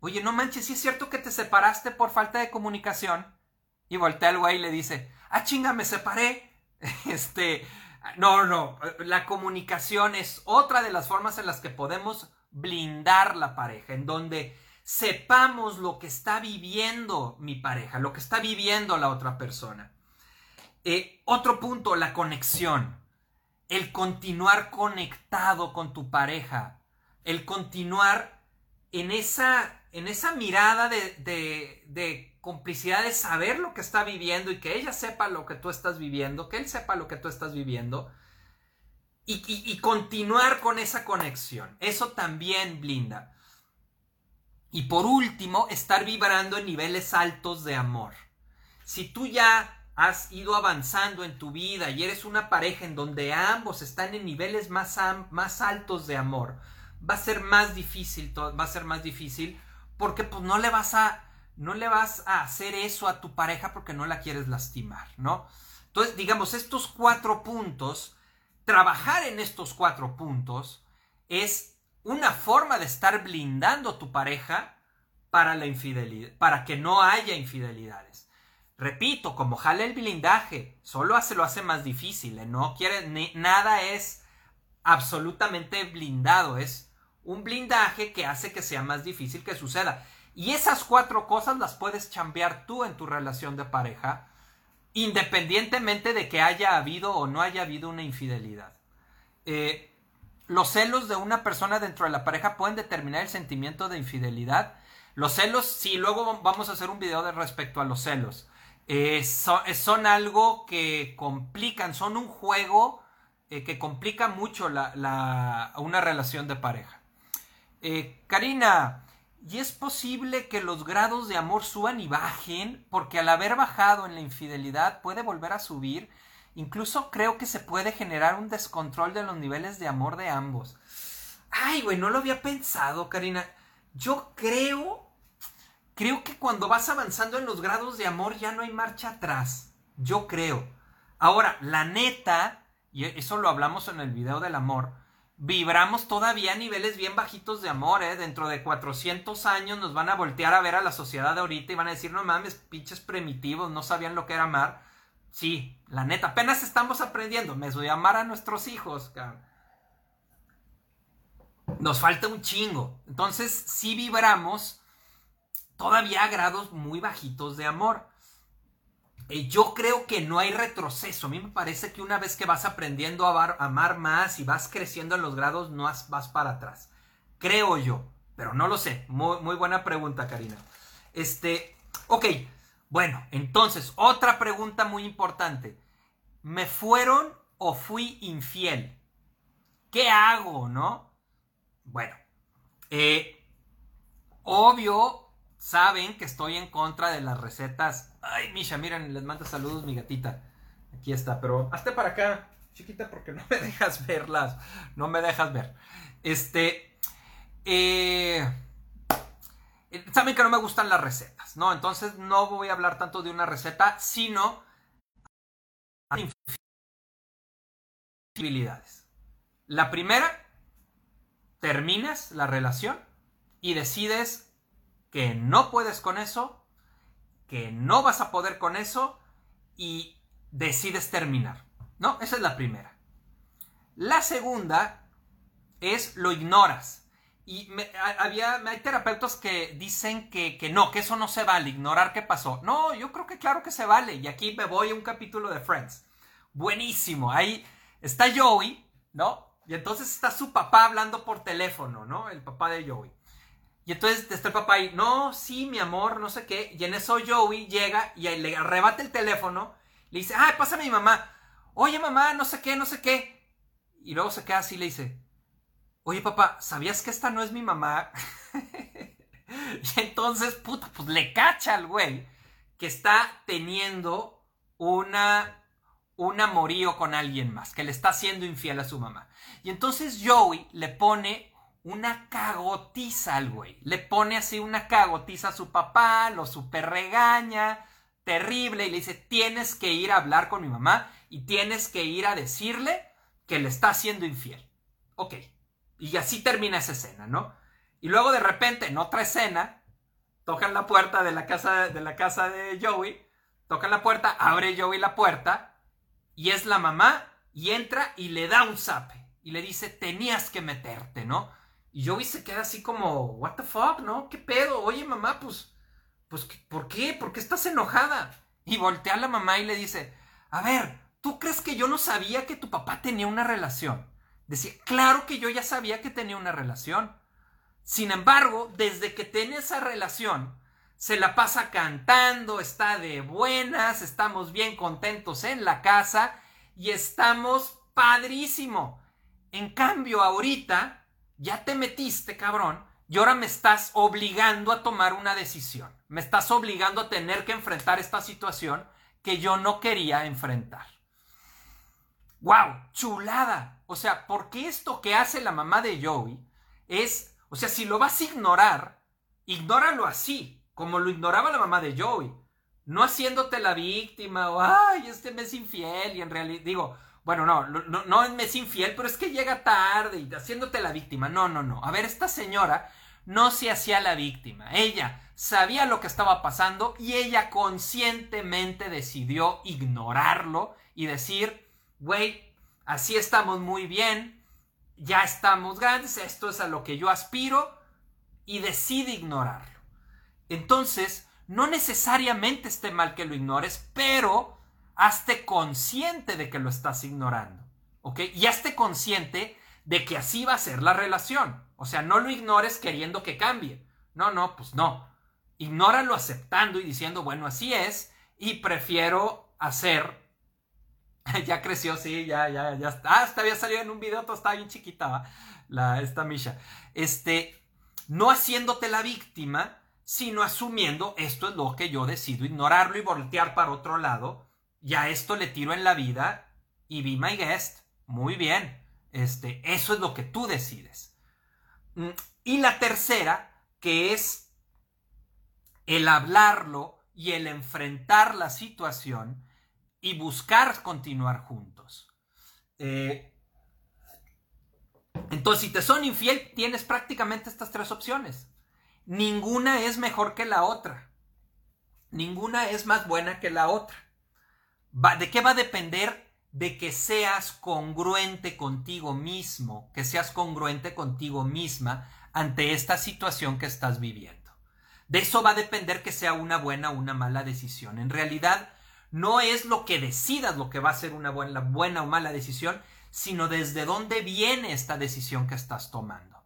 oye, no manches, si es cierto que te separaste por falta de comunicación. Y voltea el güey y le dice, ah, chinga, me separé. (laughs) Este, no, no, la comunicación es otra de las formas en las que podemos blindar la pareja, en donde sepamos lo que está viviendo mi pareja, lo que está viviendo la otra persona. Eh, otro punto, la conexión. El continuar conectado con tu pareja, el continuar en esa, en esa mirada de, de, complicidad de saber lo que está viviendo y que ella sepa lo que tú estás viviendo, que él sepa lo que tú estás viviendo y, continuar con esa conexión. Eso también blinda. Y por último, estar vibrando en niveles altos de amor. Si tú ya has ido avanzando en tu vida y eres una pareja en donde ambos están en niveles más, más altos de amor, va a ser más difícil, va a ser más difícil porque pues no le vas a no le vas a hacer eso a tu pareja porque no la quieres lastimar, ¿no? Entonces, digamos, estos cuatro puntos, trabajar en estos cuatro puntos es una forma de estar blindando a tu pareja para la infidelidad, para que no haya infidelidades. Repito, como jale el blindaje, solo hace, lo hace más difícil, ¿eh? no quiere, ni, nada es absolutamente blindado, es un blindaje que hace que sea más difícil que suceda. Y esas cuatro cosas las puedes chambear tú en tu relación de pareja, independientemente de que haya habido o no haya habido una infidelidad. Eh, los celos de una persona dentro de la pareja pueden determinar el sentimiento de infidelidad. Los celos, sí, luego vamos a hacer un video de respecto a los celos. Eh, son, algo que complican, son un juego eh, que complica mucho la, una relación de pareja. Karina, y es posible que los grados de amor suban y bajen, porque al haber bajado en la infidelidad puede volver a subir. Incluso creo que se puede generar un descontrol de los niveles de amor de ambos. Ay, güey, no lo había pensado, Karina. Yo creo, creo que cuando vas avanzando en los grados de amor ya no hay marcha atrás. Yo creo. Ahora, la neta, y eso lo hablamos en el video del amor, vibramos todavía a niveles bien bajitos de amor, ¿eh? Dentro de 400 años nos van a voltear a ver a la sociedad de ahorita y van a decir, no mames, pinches primitivos, no sabían lo que era amar. Sí, la neta, apenas estamos aprendiendo. Me a amar a nuestros hijos, Nos falta un chingo. Entonces, sí vibramos todavía a grados muy bajitos de amor. Eh, yo creo que no hay retroceso. A mí me parece que una vez que vas aprendiendo a amar más y vas creciendo en los grados, no vas, para atrás. Creo yo, pero no lo sé. Muy, muy buena pregunta, Karina. Este, ok, bueno, entonces, otra pregunta muy importante. ¿Me fueron o fui infiel? ¿Qué hago, no? Bueno, eh, obvio, saben que estoy en contra de las recetas. Ay, Misha, miren, les mando saludos mi gatita. Aquí está, pero hazte para acá, chiquita, porque no me (laughs) dejas verlas. No me dejas ver. Este. Eh, saben que no me gustan las recetas, ¿no? Entonces no voy a hablar tanto de una receta, sino. Posibilidades. La primera, terminas la relación y decides que no puedes con eso, que no vas a poder con eso y decides terminar. ¿No? Esa es la primera. La segunda es lo ignoras. Y había, hay terapeutas que dicen que, que, no, que eso no se vale, ignorar qué pasó. No, yo creo que claro que se vale. Y aquí me voy a un capítulo de Friends. Buenísimo. Ahí está Joey, ¿no? Y entonces está su papá hablando por teléfono, ¿no? El papá de Joey. Y entonces está el papá ahí, no, sí, mi amor, no sé qué. Y en eso Joey llega y le arrebata el teléfono. Le dice, ay, pasa a mi mamá. Oye, mamá, no sé qué, no sé qué. Y luego se queda así y le dice, oye, papá, ¿sabías que esta no es mi mamá? (laughs) y entonces, puta, pues le cacha al güey que está teniendo una, un amorío con alguien más, que le está siendo infiel a su mamá. Y entonces Joey le pone una cagotiza al güey. Le pone así una cagotiza a su papá, lo super regaña, terrible, y le dice, tienes que ir a hablar con mi mamá y tienes que ir a decirle que le está haciendo infiel. Ok. Y así termina esa escena, ¿no? Y luego de repente, en otra escena, tocan la puerta de la casa de, la casa de Joey, tocan la puerta, abre Joey la puerta, y es la mamá, y entra y le da un zape. Y le dice, tenías que meterte, ¿no? Y Joey se queda así como, what the fuck, ¿no? ¿Qué pedo? Oye, mamá, pues, pues, ¿por qué? ¿Por qué estás enojada? Y voltea a la mamá y le dice, a ver, ¿tú crees que yo no sabía que tu papá tenía una relación? Decía, claro que yo ya sabía que tenía una relación. Sin embargo, desde que tiene esa relación, se la pasa cantando, está de buenas, estamos bien contentos en la casa y estamos padrísimo. En cambio, ahorita ya te metiste, cabrón, y ahora me estás obligando a tomar una decisión. Me estás obligando a tener que enfrentar esta situación que yo no quería enfrentar. ¡Wow! ¡Chulada! O sea, porque esto que hace la mamá de Joey es, o sea, si lo vas a ignorar, ignóralo así, como lo ignoraba la mamá de Joey. No haciéndote la víctima o, ay, este me es infiel y en realidad, digo, bueno, no, no, no es infiel, pero es que llega tarde y haciéndote la víctima. No, no, no. A ver, esta señora no se hacía la víctima. Ella sabía lo que estaba pasando y ella conscientemente decidió ignorarlo y decir, güey, así estamos muy bien, ya estamos grandes, esto es a lo que yo aspiro y decide ignorarlo. Entonces, no necesariamente esté mal que lo ignores, pero hazte consciente de que lo estás ignorando, ¿ok? Y hazte consciente de que así va a ser la relación. O sea, no lo ignores queriendo que cambie. No, no, pues no. Ignóralo aceptando y diciendo, bueno, así es, y prefiero hacer. (laughs) ya creció, sí, ya, ya, ya. Ah, hasta había salido en un video, todo estaba bien chiquita, la, esta Misha. Este, no haciéndote la víctima, sino asumiendo esto es lo que yo decido, ignorarlo y voltear para otro lado ya esto le tiro en la vida y be my guest. Muy bien. Este, eso es lo que tú decides. Mm, y la tercera, que es el hablarlo y el enfrentar la situación y buscar continuar juntos. Eh, entonces, si te son infiel, tienes prácticamente estas tres opciones. Ninguna es mejor que la otra. Ninguna es más buena que la otra. ¿De qué va a depender? De que seas congruente contigo mismo, que seas congruente contigo misma ante esta situación que estás viviendo. De eso va a depender que sea una buena o una mala decisión. En realidad, no es lo que decidas lo que va a ser una buena, buena o mala decisión, sino desde dónde viene esta decisión que estás tomando.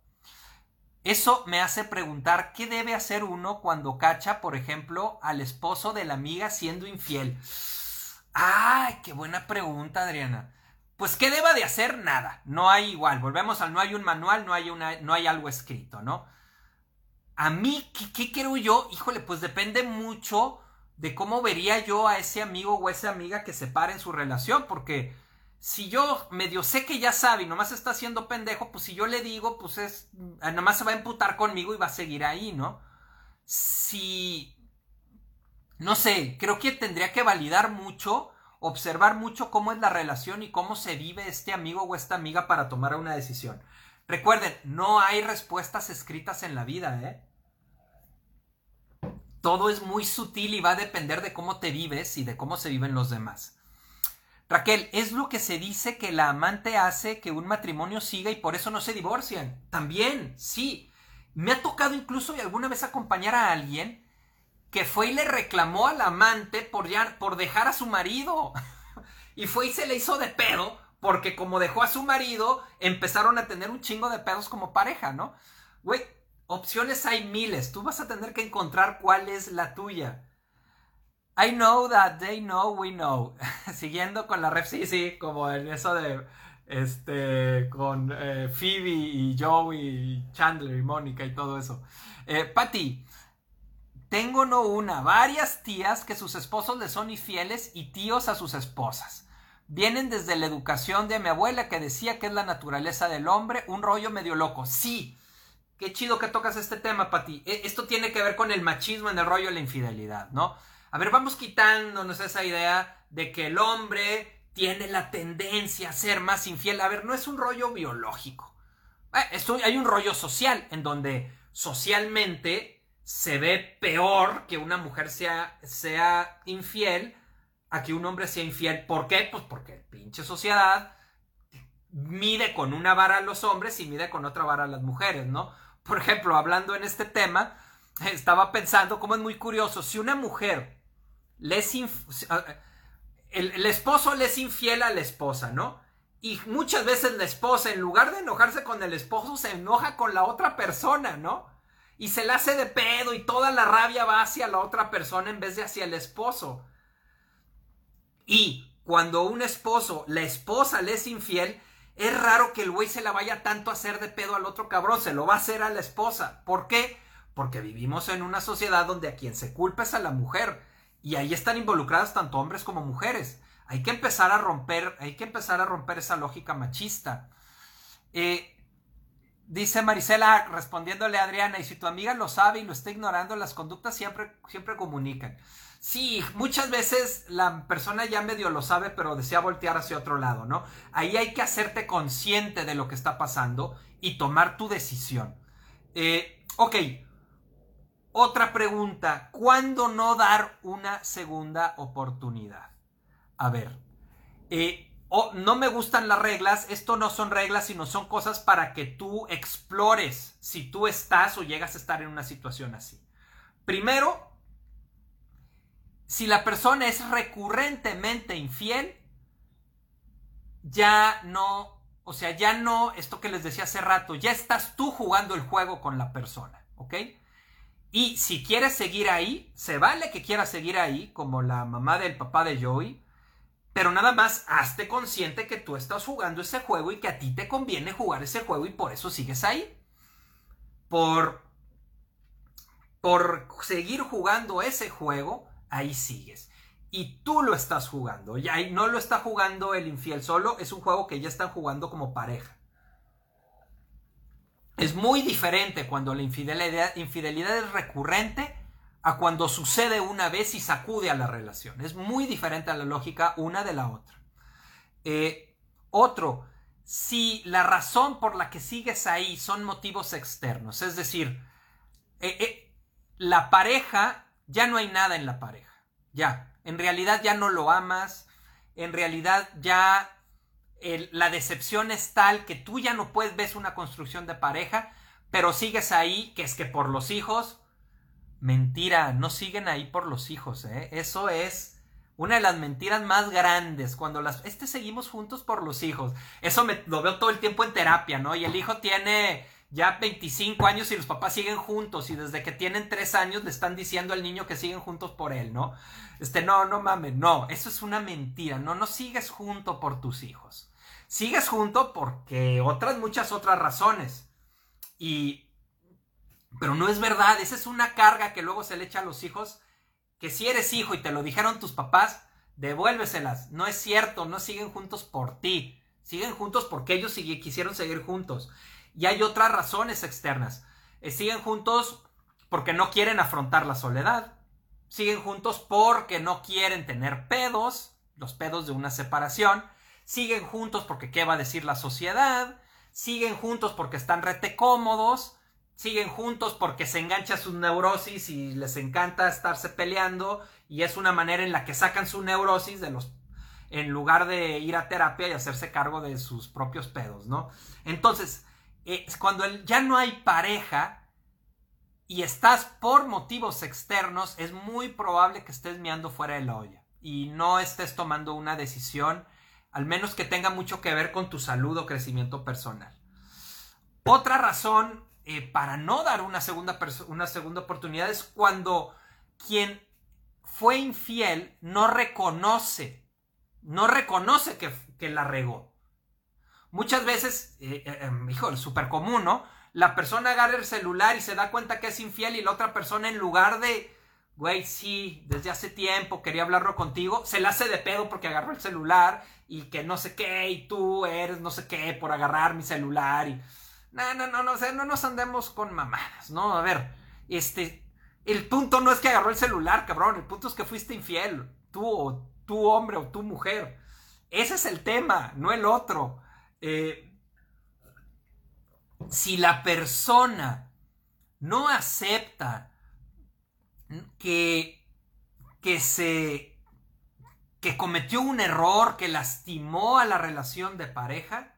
Eso me hace preguntar qué debe hacer uno cuando cacha, por ejemplo, al esposo de la amiga siendo infiel. ¡Ay, qué buena pregunta, Adriana! Pues, ¿qué deba de hacer? Nada. No hay igual. Volvemos al no hay un manual, no hay, una, no hay algo escrito, ¿no? A mí, ¿qué, ¿qué creo yo? Híjole, pues depende mucho de cómo vería yo a ese amigo o esa amiga que se para en su relación, porque si yo medio sé que ya sabe y nomás está haciendo pendejo, pues si yo le digo, pues es, nomás se va a emputar conmigo y va a seguir ahí, ¿no? Si no sé, creo que tendría que validar mucho, observar mucho cómo es la relación y cómo se vive este amigo o esta amiga para tomar una decisión. Recuerden, no hay respuestas escritas en la vida, ¿eh? Todo es muy sutil y va a depender de cómo te vives y de cómo se viven los demás. Raquel, es lo que se dice que la amante hace que un matrimonio siga y por eso no se divorcian. También, sí. Me ha tocado incluso alguna vez acompañar a alguien que fue y le reclamó al amante por, ya, por dejar a su marido. (laughs) y fue y se le hizo de pedo porque como dejó a su marido, empezaron a tener un chingo de pedos como pareja, ¿no? Güey, opciones hay miles. Tú vas a tener que encontrar cuál es la tuya. I know that they know we know. (laughs) Siguiendo con la ref, sí, sí, como en eso de, este, con eh, Phoebe y Joey y Chandler y Mónica y todo eso. Eh, Patty, tengo no una, varias tías que sus esposos les son infieles y tíos a sus esposas. Vienen desde la educación de mi abuela que decía que es la naturaleza del hombre, un rollo medio loco. Sí, qué chido que tocas este tema, Pati. E, esto tiene que ver con el machismo en el rollo de la infidelidad, ¿no? A ver, vamos quitándonos esa idea de que el hombre tiene la tendencia a ser más infiel. A ver, no es un rollo biológico. Eh, hay un rollo social en donde socialmente se ve peor que una mujer sea, sea infiel a que un hombre sea infiel. ¿Por qué? Pues porque pinche sociedad mide con una vara a los hombres y mide con otra vara a las mujeres, ¿no? Por ejemplo, hablando en este tema, estaba pensando cómo es muy curioso, si una mujer le es el, el esposo le es infiel a la esposa, ¿no? Y muchas veces la esposa, en lugar de enojarse con el esposo, se enoja con la otra persona, ¿no? Y se le hace de pedo y toda la rabia va hacia la otra persona en vez de hacia el esposo. Y cuando un esposo, la esposa le es infiel, es raro que el güey se la vaya tanto a hacer de pedo al otro cabrón, se lo va a hacer a la esposa. ¿Por qué? Porque vivimos en una sociedad donde a quien se culpa es a la mujer y ahí están involucradas tanto hombres como mujeres. Hay que empezar a romper, hay que empezar a romper esa lógica machista. Eh, Dice Marisela respondiéndole a Adriana, y si tu amiga lo sabe y lo está ignorando, las conductas siempre, siempre comunican. Sí, muchas veces la persona ya medio lo sabe, pero desea voltear hacia otro lado, ¿no? Ahí hay que hacerte consciente de lo que está pasando y tomar tu decisión. Eh, ok, otra pregunta, ¿cuándo no dar una segunda oportunidad? A ver, eh, no me gustan las reglas, esto no son reglas, sino son cosas para que tú explores si tú estás o llegas a estar en una situación así. Primero, si la persona es recurrentemente infiel, ya no, o sea, ya no, esto que les decía hace rato, ya estás tú jugando el juego con la persona, ¿ok? Y si quieres seguir ahí, se vale que quieras seguir ahí, como la mamá del papá de Joey, pero nada más hazte consciente que tú estás jugando ese juego y que a ti te conviene jugar ese juego y por eso sigues ahí. Por, por seguir jugando ese juego, ahí sigues. Y tú lo estás jugando. Y ahí no lo está jugando el infiel solo, es un juego que ya están jugando como pareja. Es muy diferente cuando la infidelidad, infidelidad es recurrente a cuando sucede una vez y sacude a la relación. Es muy diferente a la lógica una de la otra. Eh, otro, si la razón por la que sigues ahí son motivos externos, es decir, eh, eh, la pareja, ya no hay nada en la pareja, ya, en realidad ya no lo amas, en realidad ya la decepción es tal que tú ya no puedes ver una construcción de pareja, pero sigues ahí, que es que por los hijos, Mentira, no siguen ahí por los hijos, ¿eh? Eso es una de las mentiras más grandes. Cuando las. Este seguimos juntos por los hijos. Eso me, lo veo todo el tiempo en terapia, ¿no? Y el hijo tiene ya 25 años y los papás siguen juntos. Y desde que tienen 3 años le están diciendo al niño que siguen juntos por él, ¿no? Este, no, no mames, no. Eso es una mentira. No, no sigues junto por tus hijos. Sigues junto porque otras, muchas otras razones. Y pero no es verdad, esa es una carga que luego se le echa a los hijos, que si eres hijo y te lo dijeron tus papás, devuélveselas. No es cierto, no siguen juntos por ti, siguen juntos porque ellos quisieron seguir juntos. Y hay otras razones externas. Eh, siguen juntos porque no quieren afrontar la soledad. Siguen juntos porque no quieren tener pedos, los pedos de una separación. Siguen juntos porque qué va a decir la sociedad. Siguen juntos porque están rete cómodos siguen juntos porque se engancha su neurosis y les encanta estarse peleando y es una manera en la que sacan su neurosis de los en lugar de ir a terapia y hacerse cargo de sus propios pedos, ¿no? Entonces, eh, cuando ya no hay pareja y estás por motivos externos, es muy probable que estés meando fuera de la olla y no estés tomando una decisión, al menos que tenga mucho que ver con tu salud o crecimiento personal. Otra razón eh, para no dar una segunda, una segunda oportunidad es cuando quien fue infiel no reconoce, no reconoce que, la regó. Muchas veces, eh, eh em, hijo, es súper común, ¿no? La persona agarra el celular y se da cuenta que es infiel y la otra persona en lugar de, güey, sí, desde hace tiempo quería hablarlo contigo, se la hace de pedo porque agarró el celular y que no sé qué, y tú eres no sé qué por agarrar mi celular y no, no, no, no, no nos andemos con mamadas, ¿no? A ver, este, el punto no es que agarró el celular, cabrón, el punto es que fuiste infiel, tú o tu hombre o tu mujer. Ese es el tema, no el otro. Eh, si la persona no acepta que, que se que cometió un error que lastimó a la relación de pareja,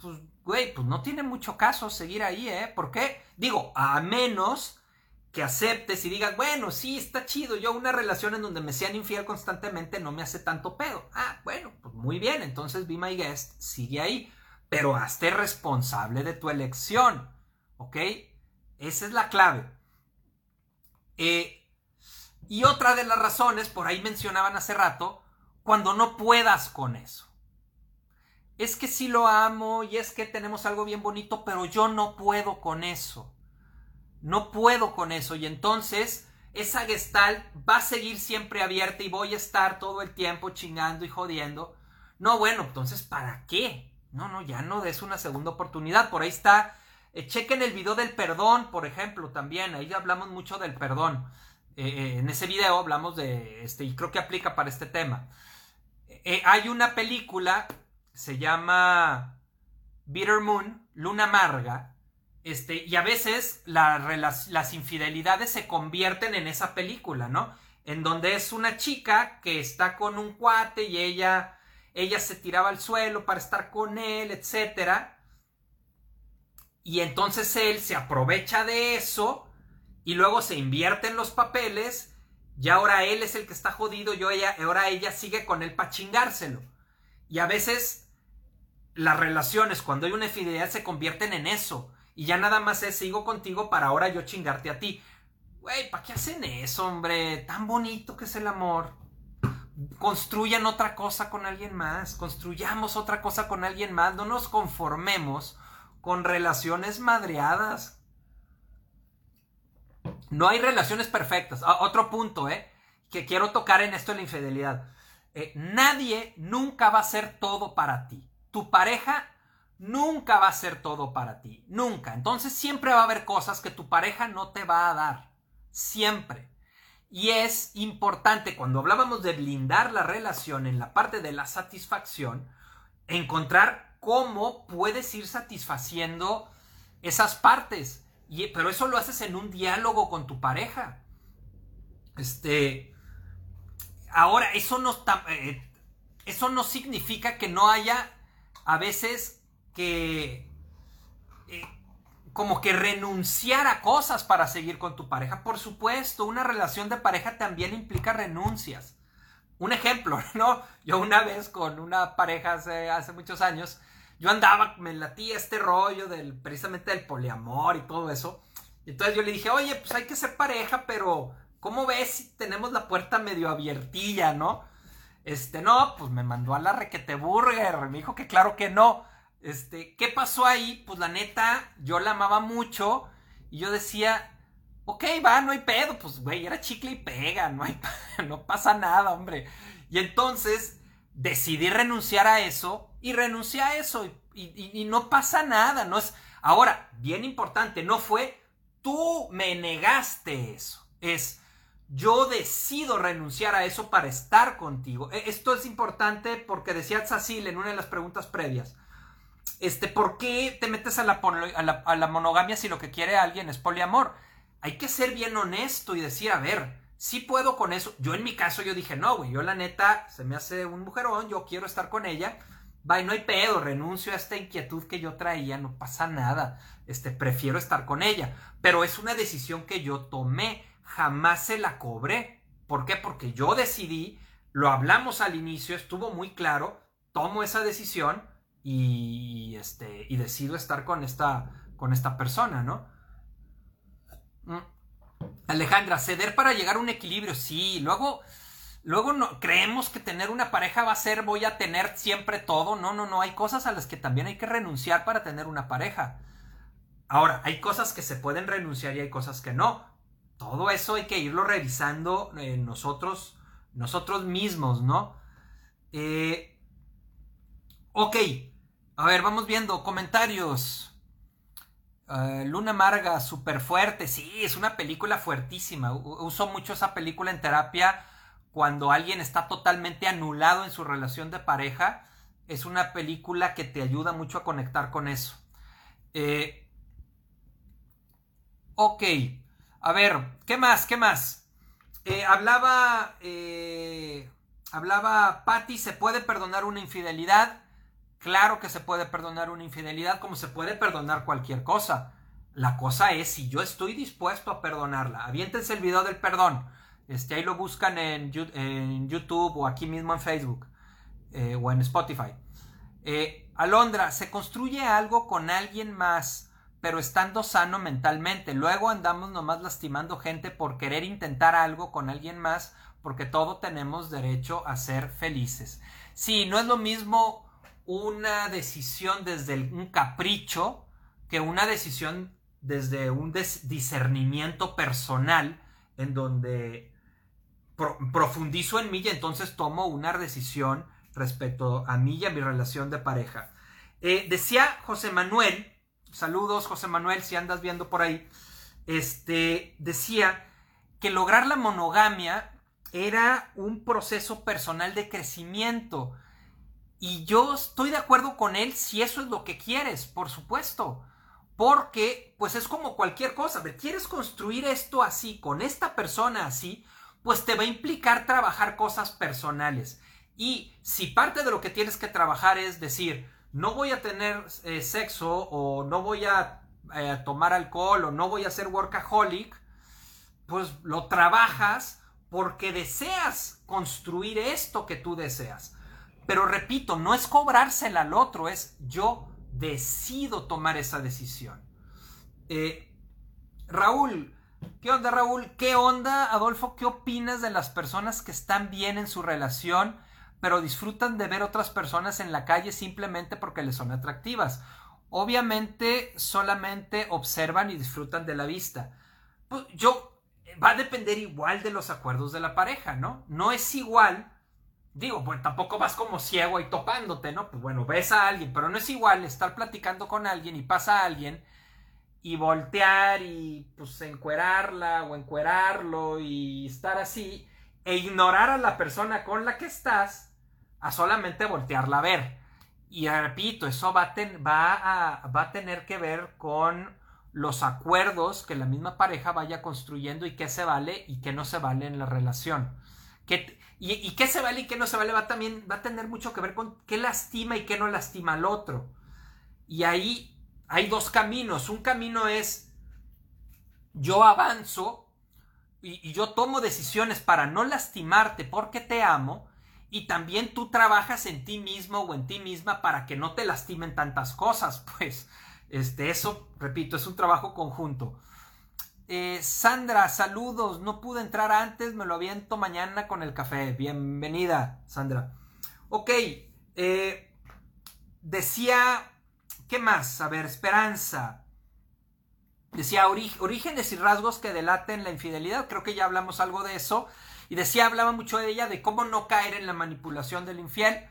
pues güey, pues no tiene mucho caso seguir ahí, ¿eh? ¿Por qué? Digo, a menos que aceptes y digas, bueno, sí, está chido, yo una relación en donde me sean infiel constantemente no me hace tanto pedo. Ah, bueno, pues muy bien, entonces Be My Guest sigue ahí, pero hazte responsable de tu elección, ¿ok? Esa es la clave. Eh, y otra de las razones, por ahí mencionaban hace rato, cuando no puedas con eso es que sí lo amo y es que tenemos algo bien bonito, pero yo no puedo con eso. No puedo con eso. Y entonces esa gestal va a seguir siempre abierta y voy a estar todo el tiempo chingando y jodiendo. No, bueno, entonces, ¿para qué? No, no, ya no des una segunda oportunidad. Por ahí está Eh, chequen el video del perdón, por ejemplo, también. Ahí hablamos mucho del perdón. Eh, en ese video hablamos de este, y creo que aplica para este tema. hay una película, se llama Bitter Moon, Luna Amarga, este, y a veces las infidelidades se convierten en esa película, ¿no? En donde es una chica que está con un cuate y ella, ella se tiraba al suelo para estar con él, etc. Y entonces él se aprovecha de eso y luego se invierte en los papeles y ahora él es el que está jodido y ahora ella sigue con él para chingárselo. Y a veces las relaciones, cuando hay una infidelidad, se convierten en eso y ya nada más es sigo contigo para ahora yo chingarte a ti. Güey, ¿para qué hacen eso, hombre? Tan bonito que es el amor. Construyan otra cosa con alguien más. Construyamos otra cosa con alguien más. No nos conformemos con relaciones madreadas. No hay relaciones perfectas. Ah, otro punto, ¿eh? Que quiero tocar en esto de la infidelidad. Eh, nadie nunca va a ser todo para ti. Tu pareja nunca va a ser todo para ti, nunca. Entonces siempre va a haber cosas que tu pareja no te va a dar, siempre. Y es importante cuando hablábamos de blindar la relación en la parte de la satisfacción, encontrar cómo puedes ir satisfaciendo esas partes. Y, pero eso lo haces en un diálogo con tu pareja. Este. Ahora, eso no, eh, eso no significa que no haya a veces que eh, como que renunciar a cosas para seguir con tu pareja. Por supuesto, una relación de pareja también implica renuncias. Un ejemplo, (laughs) ¿no? Yo una vez con una pareja hace, muchos años, yo andaba, me latía este rollo del, precisamente del poliamor y todo eso. Entonces yo le dije, oye, pues hay que ser pareja, pero ¿cómo ves si tenemos la puerta medio abiertilla, no? Este, no, pues me mandó a la requete burger, me dijo que claro que no. Este, ¿qué pasó ahí? Pues la neta, yo la amaba mucho y yo decía, ok, va, no hay pedo, pues güey, era chicle y pega, no, hay, (laughs) no pasa nada, hombre. Y entonces decidí renunciar a eso y renuncié a eso y, y no pasa nada, no es... Ahora, bien importante, no fue tú me negaste eso, es yo decido renunciar a eso para estar contigo. E, esto es importante porque decía Tzazil en una de las preguntas previas este, ¿por qué te metes a la, a, la, monogamia si lo que quiere alguien es poliamor? Hay que ser bien honesto y decir, a ver, si puedo con eso. Yo en mi caso yo dije, no, güey, yo la neta se me hace un mujerón, yo quiero estar con ella. Bye, no hay pedo, renuncio a esta inquietud que yo traía, no pasa nada. Este, prefiero estar con ella. Pero es una decisión que yo tomé, jamás se la cobré. ¿Por qué? Porque yo decidí, lo hablamos al inicio, estuvo muy claro, tomo esa decisión y, este, y decido estar con esta, con esta persona, ¿no? Mm. Alejandra, ceder para llegar a un equilibrio, sí, luego... Luego no, creemos que tener una pareja va a ser voy a tener siempre todo. No, no, no. Hay cosas a las que también hay que renunciar para tener una pareja. Ahora, hay cosas que se pueden renunciar y hay cosas que no. Todo eso hay que irlo revisando nosotros, nosotros mismos, ¿no? Eh, ok, a ver, vamos viendo comentarios. Eh, Luna Amarga, súper fuerte. Sí, es una película fuertísima. Uso mucho esa película en terapia cuando alguien está totalmente anulado en su relación de pareja. Es una película que te ayuda mucho a conectar con eso. Eh, ok, a ver, ¿qué más? ¿Qué más? Eh, hablaba, hablaba Patty, ¿se puede perdonar una infidelidad? Claro que se puede perdonar una infidelidad como se puede perdonar cualquier cosa. La cosa es si yo estoy dispuesto a perdonarla. Aviéntense el video del perdón. Este, ahí lo buscan en, YouTube o aquí mismo en Facebook eh, o en Spotify. Eh, Alondra, se construye algo con alguien más, pero estando sano mentalmente. Luego andamos nomás lastimando gente por querer intentar algo con alguien más, porque todos tenemos derecho a ser felices. Sí, no es lo mismo una decisión desde un capricho que una decisión desde un discernimiento personal en donde profundizo en mí y entonces tomo una decisión respecto a mí y a mi relación de pareja. Eh, decía José Manuel, saludos José Manuel, si andas viendo por ahí, este, decía que lograr la monogamia era un proceso personal de crecimiento. Y yo estoy de acuerdo con él si eso es lo que quieres, por supuesto. Porque, pues es como cualquier cosa. ¿Quieres construir esto así, con esta persona así? Pues te va a implicar trabajar cosas personales. Y si parte de lo que tienes que trabajar es decir, no voy a tener eh, sexo o no voy a eh, tomar alcohol o no voy a ser workaholic, pues lo trabajas porque deseas construir esto que tú deseas. Pero repito, no es cobrársela al otro, es yo decido tomar esa decisión. Eh, Raúl, ¿qué onda Raúl? ¿Qué onda Adolfo? ¿Qué opinas de las personas que están bien en su relación, pero disfrutan de ver otras personas en la calle simplemente porque les son atractivas? Obviamente solamente observan y disfrutan de la vista. Pues yo va a depender igual de los acuerdos de la pareja, ¿no? No es igual digo, pues tampoco vas como ciego y topándote, ¿no? Pues bueno, ves a alguien, pero no es igual estar platicando con alguien y pasa a alguien y voltear y pues encuerarla o encuerarlo y estar así e ignorar a la persona con la que estás a solamente voltearla a ver. Y repito, eso va a, va, a, va a tener que ver con los acuerdos que la misma pareja vaya construyendo y qué se vale y qué no se vale en la relación. Que, y, qué se vale y qué no se vale va, también, va a tener mucho que ver con qué lastima y qué no lastima al otro. Y ahí hay dos caminos. Un camino es yo avanzo y, y, yo tomo decisiones para no lastimarte porque te amo. Y también tú trabajas en ti mismo o en ti misma para que no te lastimen tantas cosas. (laughs) Pues, este, eso, repito, es un trabajo conjunto. Eh, Sandra, saludos. No pude entrar antes, me lo aviento mañana con el café. Bienvenida, Sandra. Ok, eh, decía, ¿qué más? A ver, esperanza. Decía orígenes y rasgos que delaten la infidelidad. Creo que ya hablamos algo de eso. Y decía, hablaba mucho de ella, de cómo no caer en la manipulación del infiel.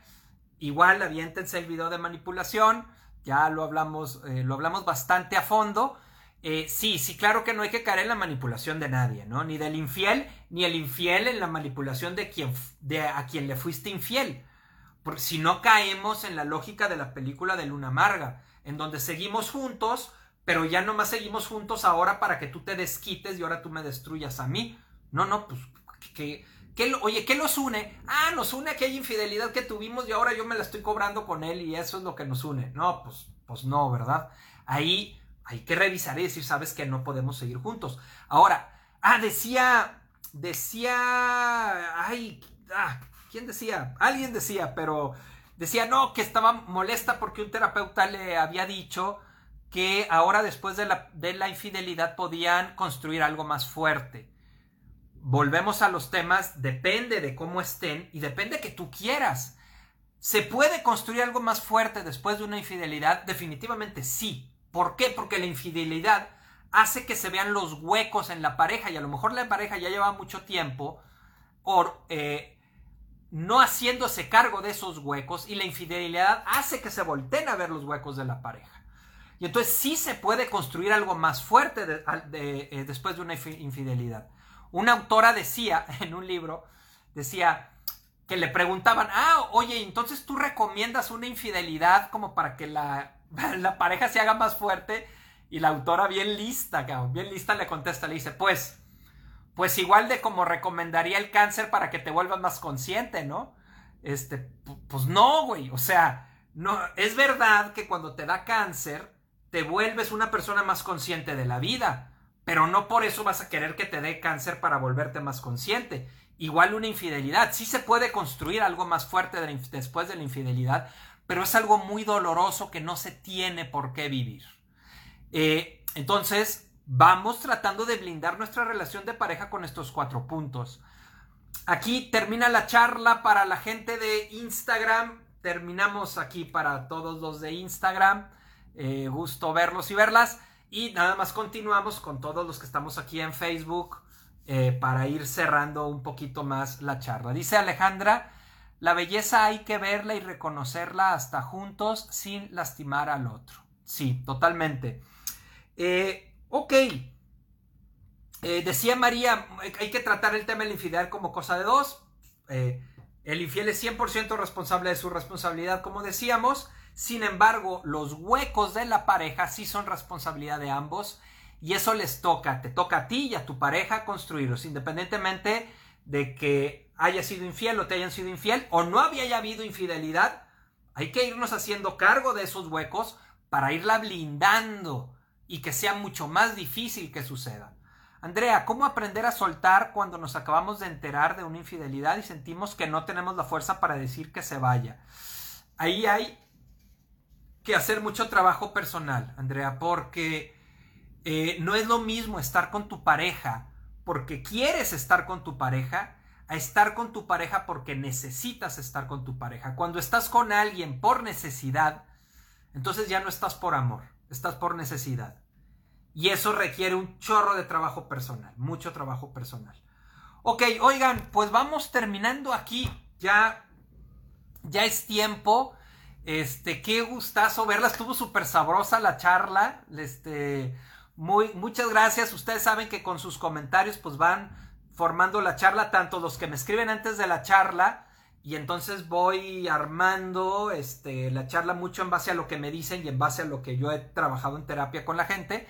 Igual, aviéntense el video de manipulación. Ya lo hablamos, eh, lo hablamos bastante a fondo. Eh, sí, sí, claro que no hay que caer en la manipulación de nadie, ¿no? Ni del infiel, ni el infiel en la manipulación de quien, de a quien le fuiste infiel. Si no caemos en la lógica de la película de Luna Amarga, en donde seguimos juntos, pero ya no más seguimos juntos ahora para que tú te desquites y ahora tú me destruyas a mí. No, no, pues, que, oye, ¿qué los une? Ah, nos une aquella infidelidad que tuvimos y ahora yo me la estoy cobrando con él y eso es lo que nos une. No, pues, pues no, ¿verdad? Ahí hay que revisar y decir, sabes que no podemos seguir juntos. Ahora, ah, decía, decía, ay, ah, ¿quién decía? Alguien decía, pero decía, no, que estaba molesta porque un terapeuta le había dicho que ahora después de la, de la infidelidad podían construir algo más fuerte. Volvemos a los temas, depende de cómo estén y depende que tú quieras. ¿Se puede construir algo más fuerte después de una infidelidad? Definitivamente sí. ¿Por qué? Porque la infidelidad hace que se vean los huecos en la pareja y a lo mejor la pareja ya lleva mucho tiempo por, eh, no haciéndose cargo de esos huecos y la infidelidad hace que se volteen a ver los huecos de la pareja. Y entonces sí se puede construir algo más fuerte eh, después de una infidelidad. Una autora decía (laughs) en un libro, decía que le preguntaban, ah, oye, entonces tú recomiendas una infidelidad como para que la (laughs) la pareja se haga más fuerte y la autora bien lista, bien lista le contesta, le dice, pues, pues igual de como recomendaría el cáncer para que te vuelvas más consciente, ¿no? Este, pues no, güey, o sea, no, es verdad que cuando te da cáncer, te vuelves una persona más consciente de la vida, pero no por eso vas a querer que te dé cáncer para volverte más consciente. Igual una infidelidad, sí se puede construir algo más fuerte después de la infidelidad, pero es algo muy doloroso que no se tiene por qué vivir. Eh, entonces, vamos tratando de blindar nuestra relación de pareja con estos cuatro puntos. Aquí termina la charla para la gente de Instagram. Terminamos aquí para todos los de Instagram. Eh, gusto verlos y verlas. Y nada más continuamos con todos los que estamos aquí en Facebook eh, para ir cerrando un poquito más la charla. Dice Alejandra, la belleza hay que verla y reconocerla hasta juntos sin lastimar al otro. Sí, totalmente. Eh, ok. Eh, decía María, hay que tratar el tema de la infidelidad como cosa de dos. Eh, el infiel es 100% responsable de su responsabilidad, como decíamos. Sin embargo, los huecos de la pareja sí son responsabilidad de ambos y eso les toca, te toca a ti y a tu pareja construirlos, independientemente de que haya sido infiel o te hayan sido infiel o no había habido infidelidad. Hay que irnos haciendo cargo de esos huecos para irla blindando y que sea mucho más difícil que suceda. Andrea, ¿cómo aprender a soltar cuando nos acabamos de enterar de una infidelidad y sentimos que no tenemos la fuerza para decir que se vaya? Ahí hay que hacer mucho trabajo personal, Andrea, porque eh, no es lo mismo estar con tu pareja porque quieres estar con tu pareja a estar con tu pareja porque necesitas estar con tu pareja. Cuando estás con alguien por necesidad, entonces ya no estás por amor, estás por necesidad. Y eso requiere un chorro de trabajo personal, mucho trabajo personal. Ok, oigan, pues vamos terminando aquí. Ya, ya es tiempo. Este, qué gustazo verla. Estuvo súper sabrosa la charla. Este, muy, muchas gracias. Ustedes saben que con sus comentarios, pues van formando la charla, tanto los que me escriben antes de la charla, y entonces voy armando este, la charla mucho en base a lo que me dicen y en base a lo que yo he trabajado en terapia con la gente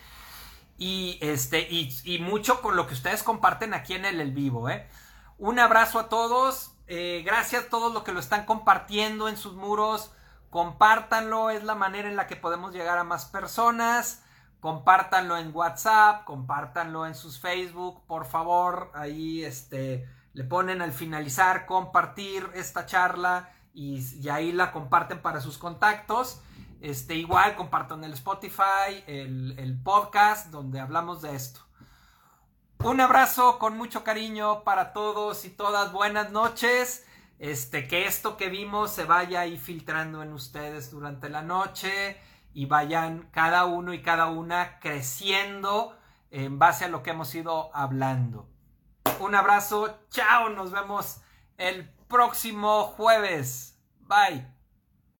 y, este, y, mucho con lo que ustedes comparten aquí en el, el vivo. ¿eh? Un abrazo a todos. Eh, gracias a todos los que lo están compartiendo en sus muros. Compártanlo, es la manera en la que podemos llegar a más personas. Compártanlo en WhatsApp, compártanlo en sus Facebook, por favor. Ahí este, le ponen al finalizar compartir esta charla y, ahí la comparten para sus contactos. Este, igual compartan el Spotify, el, podcast donde hablamos de esto. Un abrazo con mucho cariño para todos y todas. Buenas noches. Este, que esto que vimos se vaya ahí filtrando en ustedes durante la noche y vayan cada uno y cada una creciendo en base a lo que hemos ido hablando. Un abrazo, chao, nos vemos el próximo jueves. Bye.